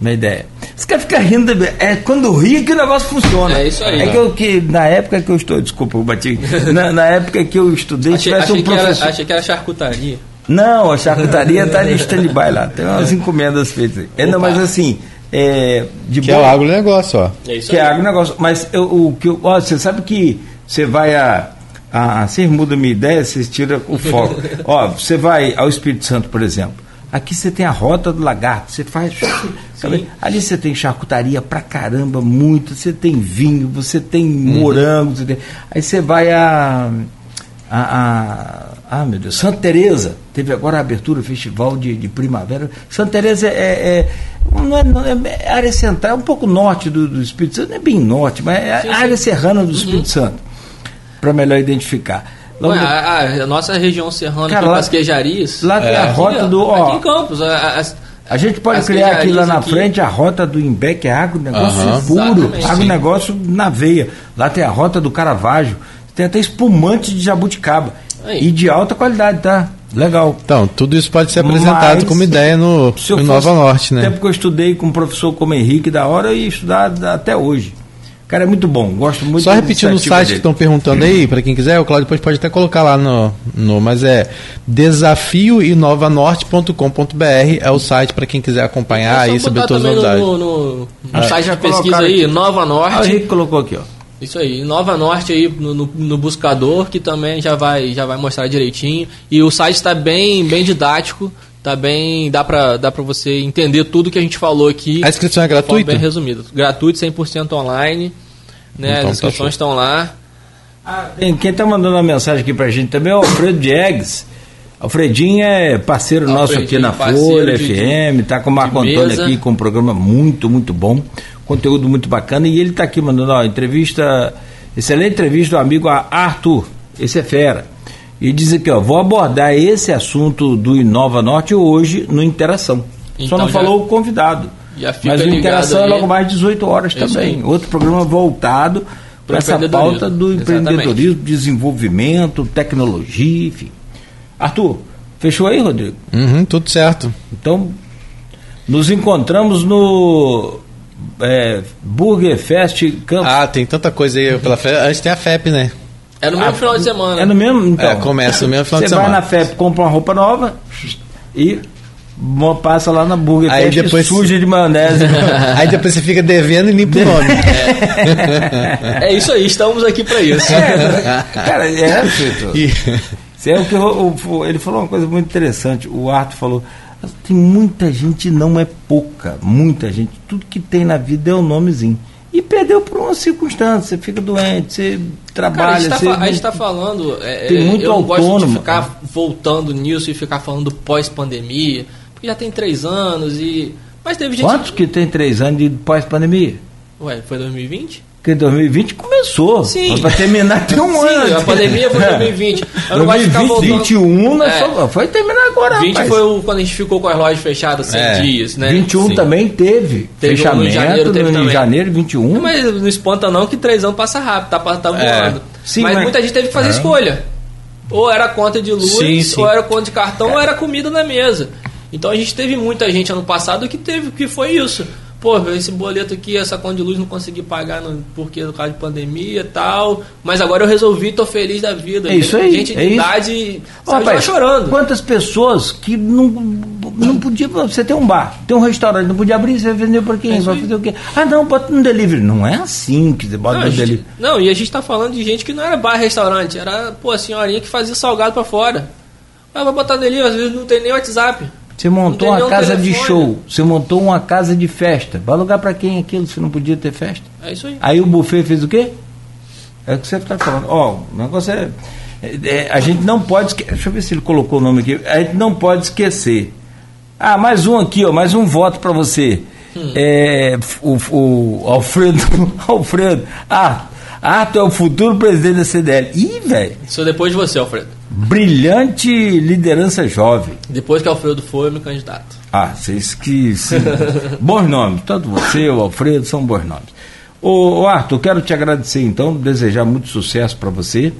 minha ideia. Você quer ficar rindo? É quando ri que o negócio funciona. É isso aí. É que, eu, que na época que eu estou, desculpa, eu bati. na, na época que eu estudei, achei, tivesse achei um professor. Que era, achei que era charcutaria. Não, a charcutaria está em stand-by lá. Tem umas encomendas feitas. É, não, mas assim. É, de que é o agronegócio, ó. É isso que é aí. é agronegócio. Mas eu, o que ó, você sabe que você vai a ah, vocês mudam a minha ideia, vocês tiram o foco. Ó, você vai ao Espírito Santo, por exemplo. Aqui você tem a rota do lagarto, você faz. Ali você tem charcutaria pra caramba, muito. Você tem vinho, você tem uhum. morango, você tem, aí você vai a, a, a. Ah, meu Deus, Santa Teresa teve agora a abertura do festival de, de primavera. Santa Teresa é, é, não é, não é, é área central, é um pouco norte do, do, Espírito Santo, não é bem norte, mas é sim, área sim. serrana do Espírito uhum. Santo, para melhor identificar. Ué, a, a, nossa região serrana Cara, lá, queijarias. Lá tem a é. rota do. Ó, aqui em Campos. A, a gente pode criar aqui lá na aqui. frente a rota do Imbec, é negócio uhum. puro, Exatamente, negócio na veia. Lá tem a rota do Caravaggio, tem até espumante de jabuticaba. Aí. E de alta qualidade, tá? Legal. Então, tudo isso pode ser apresentado Mas, como ideia no, no Nova Norte, né? tempo que eu estudei com um professor como Henrique da hora e estudar até hoje. Cara, é muito bom, gosto muito Só repetindo o site dele. que estão perguntando aí, para quem quiser, o Claudio depois pode até colocar lá no. no mas é desafioinovanorte.com.br é o site para quem quiser acompanhar e saber todas as novidades. No, no, no ah, site da pesquisa aí, Nova Norte. Ah, o Henrique colocou aqui, ó. Isso aí, Nova Norte aí no, no, no, buscador, que também já vai, já vai mostrar direitinho. E o site está bem, bem didático, tá bem. dá para dá pra você entender tudo que a gente falou aqui. A inscrição é gratuita? Bem resumido. Gratuito, 100% online. Né? Então, As tá inscrições tá estão lá. Ah, quem está mandando uma mensagem aqui para a gente também é o Alfredo Diegues. Alfredinho é parceiro nosso aqui na Folha de, FM, está com o Marco Antônio aqui com um programa muito, muito bom conteúdo muito bacana. E ele está aqui mandando uma entrevista, excelente entrevista do amigo Arthur, esse é fera. E diz aqui, ó, vou abordar esse assunto do Inova Norte hoje no Interação. Então Só não já, falou o convidado. Mas o Interação é logo mais 18 horas Isso também. Aí. Outro programa voltado para essa pauta do empreendedorismo, desenvolvimento, tecnologia, enfim. Arthur, fechou aí, Rodrigo? Uhum, tudo certo. Então, nos encontramos no é, Burger Fest Campos. Ah, tem tanta coisa aí pela festa. Antes tem a FEP, né? É no mesmo a, final de semana. É no mesmo? Então, é, começa no mesmo final de semana. Você vai na FEP, compra uma roupa nova e passa lá na Burger aí depois suja de maionese. aí depois você fica devendo e limpa o nome. É. é isso aí, estamos aqui para isso. É, cara, é. E... É o que o, ele falou uma coisa muito interessante. O Arthur falou tem muita gente, não é pouca, muita gente. Tudo que tem na vida é o um nomezinho. E perdeu por uma circunstância, você fica doente, você trabalha. Cara, a gente está falando. É, tem muito eu autônomo. gosto de ficar voltando nisso e ficar falando pós-pandemia, porque já tem três anos e. Mas teve gente. Quantos que tem três anos de pós-pandemia? Ué, foi 2020? Porque 2020 começou. Sim. Vai terminar tem um Sim, ano. A pandemia foi 2020. Eu 2021 é. só, foi terminar agora. 20 rapaz. foi o, quando a gente ficou com as lojas fechadas 100 é. dias, né? 21 Sim. também teve. teve fechamento. em janeiro, teve no, em janeiro 21. Mas não espanta não que três anos passa rápido, tá, tá voando. É. Sim, mas, mas, muita gente teve que fazer é. escolha. Ou era conta de luz, sim, sim. ou era conta de cartão, ou era comida na mesa. Então a gente teve muita gente ano passado que teve que foi isso pô, esse boleto aqui, essa conta de luz não consegui pagar no, porque do caso de pandemia e tal, mas agora eu resolvi, tô feliz da vida. É isso aí. Gente é de idade rapaz, chorando. Quantas pessoas que não, não podia, você tem um bar, tem um restaurante, não podia abrir, você vendeu para quem? É vai fazer o quê? Ah, não, bota no delivery. Não é assim que você bota não, no gente, delivery. Não, e a gente tá falando de gente que não era bar restaurante, era, pô, a senhorinha que fazia salgado para fora. Ah, vai botar delivery, às vezes não tem nem WhatsApp. Você montou uma casa telefone. de show, você montou uma casa de festa. Vai alugar para quem aquilo se não podia ter festa? É isso aí. Aí o buffet fez o quê? É o que você está falando. Ó, oh, o negócio é, é, é, A gente não pode esquecer. Deixa eu ver se ele colocou o nome aqui. A gente não pode esquecer. Ah, mais um aqui, ó, mais um voto para você. Hum. É, o, o Alfredo. Alfredo. Ah, tu é o futuro presidente da CDL. Ih, velho. Sou depois de você, Alfredo. Brilhante liderança jovem. Depois que Alfredo foi, eu me candidato. Ah, vocês que. bons nomes. Tanto você, o Alfredo, são bons nomes. Ô, Arthur, quero te agradecer então, desejar muito sucesso para você.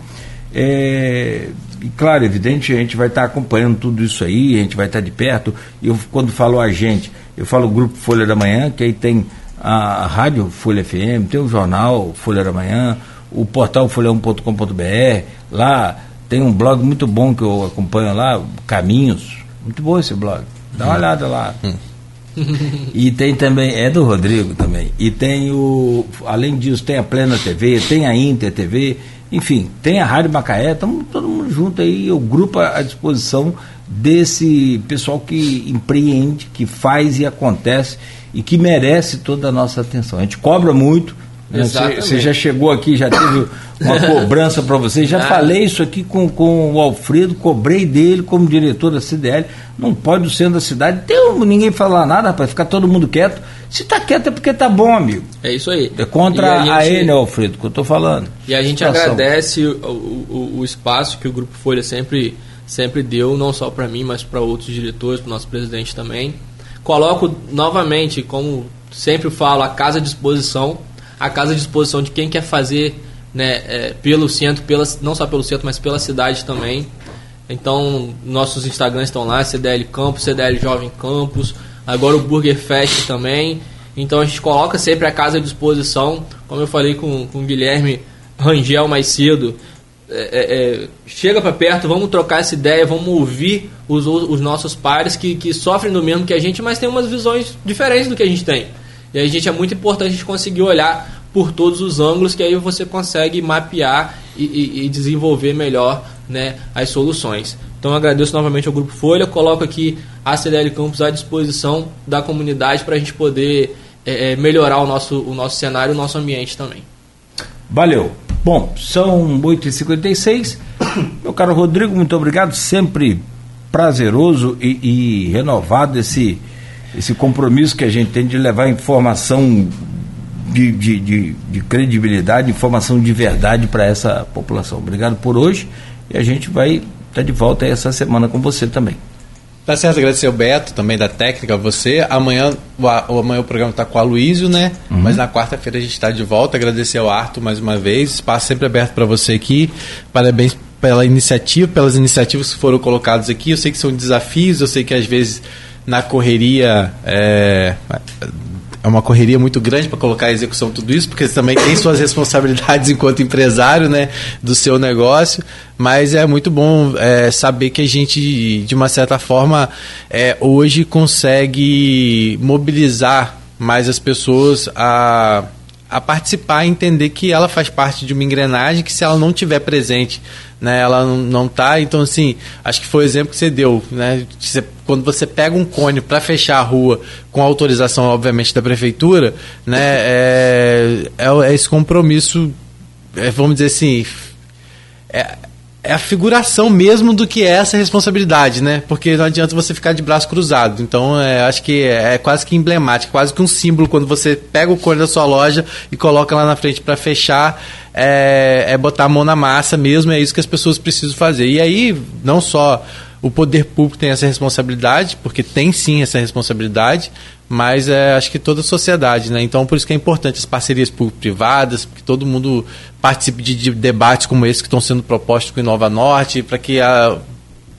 É, e claro, evidente, a gente vai estar tá acompanhando tudo isso aí, a gente vai estar tá de perto. Eu, quando falo a gente, eu falo o Grupo Folha da Manhã, que aí tem a Rádio Folha FM, tem o jornal Folha da Manhã, o portal folha1.com.br, lá tem um blog muito bom que eu acompanho lá, Caminhos. Muito bom esse blog. Dá uma hum. olhada lá. Hum. e tem também, é do Rodrigo também. E tem o, além disso, tem a Plena TV, tem a Inter TV, enfim, tem a Rádio Macaé, estamos todo mundo junto aí, o grupo à disposição desse pessoal que empreende, que faz e acontece e que merece toda a nossa atenção. A gente cobra muito, né? Você já chegou aqui, já teve uma cobrança para você. Já ah. falei isso aqui com, com o Alfredo, cobrei dele como diretor da CDL. Não pode o centro da cidade ter ninguém falar nada, para ficar todo mundo quieto. Se está quieto é porque está bom, amigo. É isso aí. É contra a, a ele, Alfredo, que eu estou falando. E a gente Situação. agradece o, o, o, espaço que o Grupo Folha sempre, sempre deu, não só para mim, mas para outros diretores, para o nosso presidente também. Coloco novamente, como sempre falo, a casa à disposição a casa à disposição de quem quer fazer né, é, pelo centro, pela, não só pelo centro, mas pela cidade também. Então, nossos Instagrams estão lá, CDL Campos, CDL Jovem Campos, agora o Burger Fest também. Então a gente coloca sempre a casa à disposição, como eu falei com, com o Guilherme Rangel mais cedo. É, é, é chega para perto, vamos trocar essa ideia, vamos ouvir os, os nossos pares que, que sofrem do mesmo que a gente, mas tem umas visões diferentes do que a gente tem. E aí, gente, é muito importante a gente conseguir olhar por todos os ângulos, que aí você consegue mapear e, e, e desenvolver melhor né, as soluções. Então, agradeço novamente ao Grupo Folha, coloco aqui a CDL Campus à disposição da comunidade para a gente poder é, é, melhorar o nosso, o nosso cenário, o nosso ambiente também. Valeu. Bom, são 8h56. Meu caro Rodrigo, muito obrigado. Sempre prazeroso e, e renovado esse esse compromisso que a gente tem de levar informação de, de, de, de credibilidade, informação de verdade para essa população. Obrigado por hoje e a gente vai estar tá de volta essa semana com você também. Tá certo, agradecer o Beto, também da técnica, você. Amanhã o, amanhã o programa está com a Luísio, né? Uhum. Mas na quarta-feira a gente está de volta. Agradecer ao Arthur mais uma vez. Espaço sempre aberto para você aqui. Parabéns pela iniciativa, pelas iniciativas que foram colocadas aqui. Eu sei que são desafios, eu sei que às vezes na correria é, é uma correria muito grande para colocar em execução tudo isso, porque você também tem suas responsabilidades enquanto empresário né, do seu negócio, mas é muito bom é, saber que a gente, de uma certa forma, é, hoje consegue mobilizar mais as pessoas a a participar e entender que ela faz parte de uma engrenagem que se ela não tiver presente, né, ela não está. Então, assim, acho que foi o exemplo que você deu, né? Você, quando você pega um cone para fechar a rua com autorização, obviamente, da prefeitura, né, é, é, é esse compromisso, é, vamos dizer assim, é, é a figuração mesmo do que é essa responsabilidade, né? Porque não adianta você ficar de braço cruzado. Então, é, acho que é, é, quase que emblemático, quase que um símbolo quando você pega o cone da sua loja e coloca lá na frente para fechar, é, é botar a mão na massa mesmo, é isso que as pessoas precisam fazer. E aí, não só o poder público tem essa responsabilidade, porque tem sim essa responsabilidade, mas é, acho que toda a sociedade, né? Então por isso que é importante as parcerias público-privadas, que todo mundo participe de, de, debates como esse que estão sendo propostos com o Inova Norte, para que a,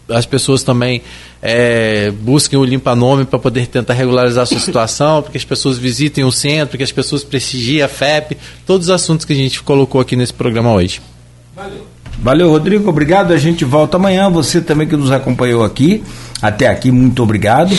as pessoas também é, busquem o limpa-nome para poder tentar regularizar a sua situação, para que as pessoas visitem o centro, que as pessoas prestigiem a FEP, todos os assuntos que a gente colocou aqui nesse programa hoje. Valeu. Valeu, Rodrigo. Obrigado. A gente volta amanhã. Você também que nos acompanhou aqui. Até aqui, muito obrigado.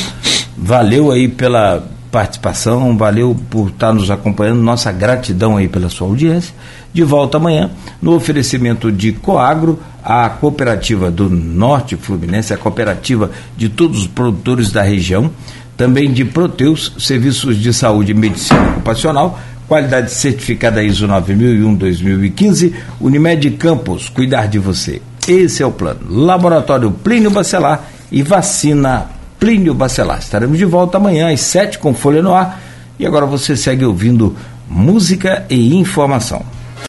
Valeu aí pela participação, valeu por estar nos acompanhando. Nossa gratidão aí pela sua audiência. De volta amanhã no oferecimento de Coagro, a cooperativa do Norte Fluminense, a cooperativa de todos os produtores da região, também de Proteus, serviços de saúde e medicina ocupacional Qualidade certificada ISO 9001-2015. Unimed Campos, cuidar de você. Esse é o plano. Laboratório Plínio Bacelar e vacina Plínio Bacelar. Estaremos de volta amanhã às 7 com Folha no Ar. E agora você segue ouvindo música e informação.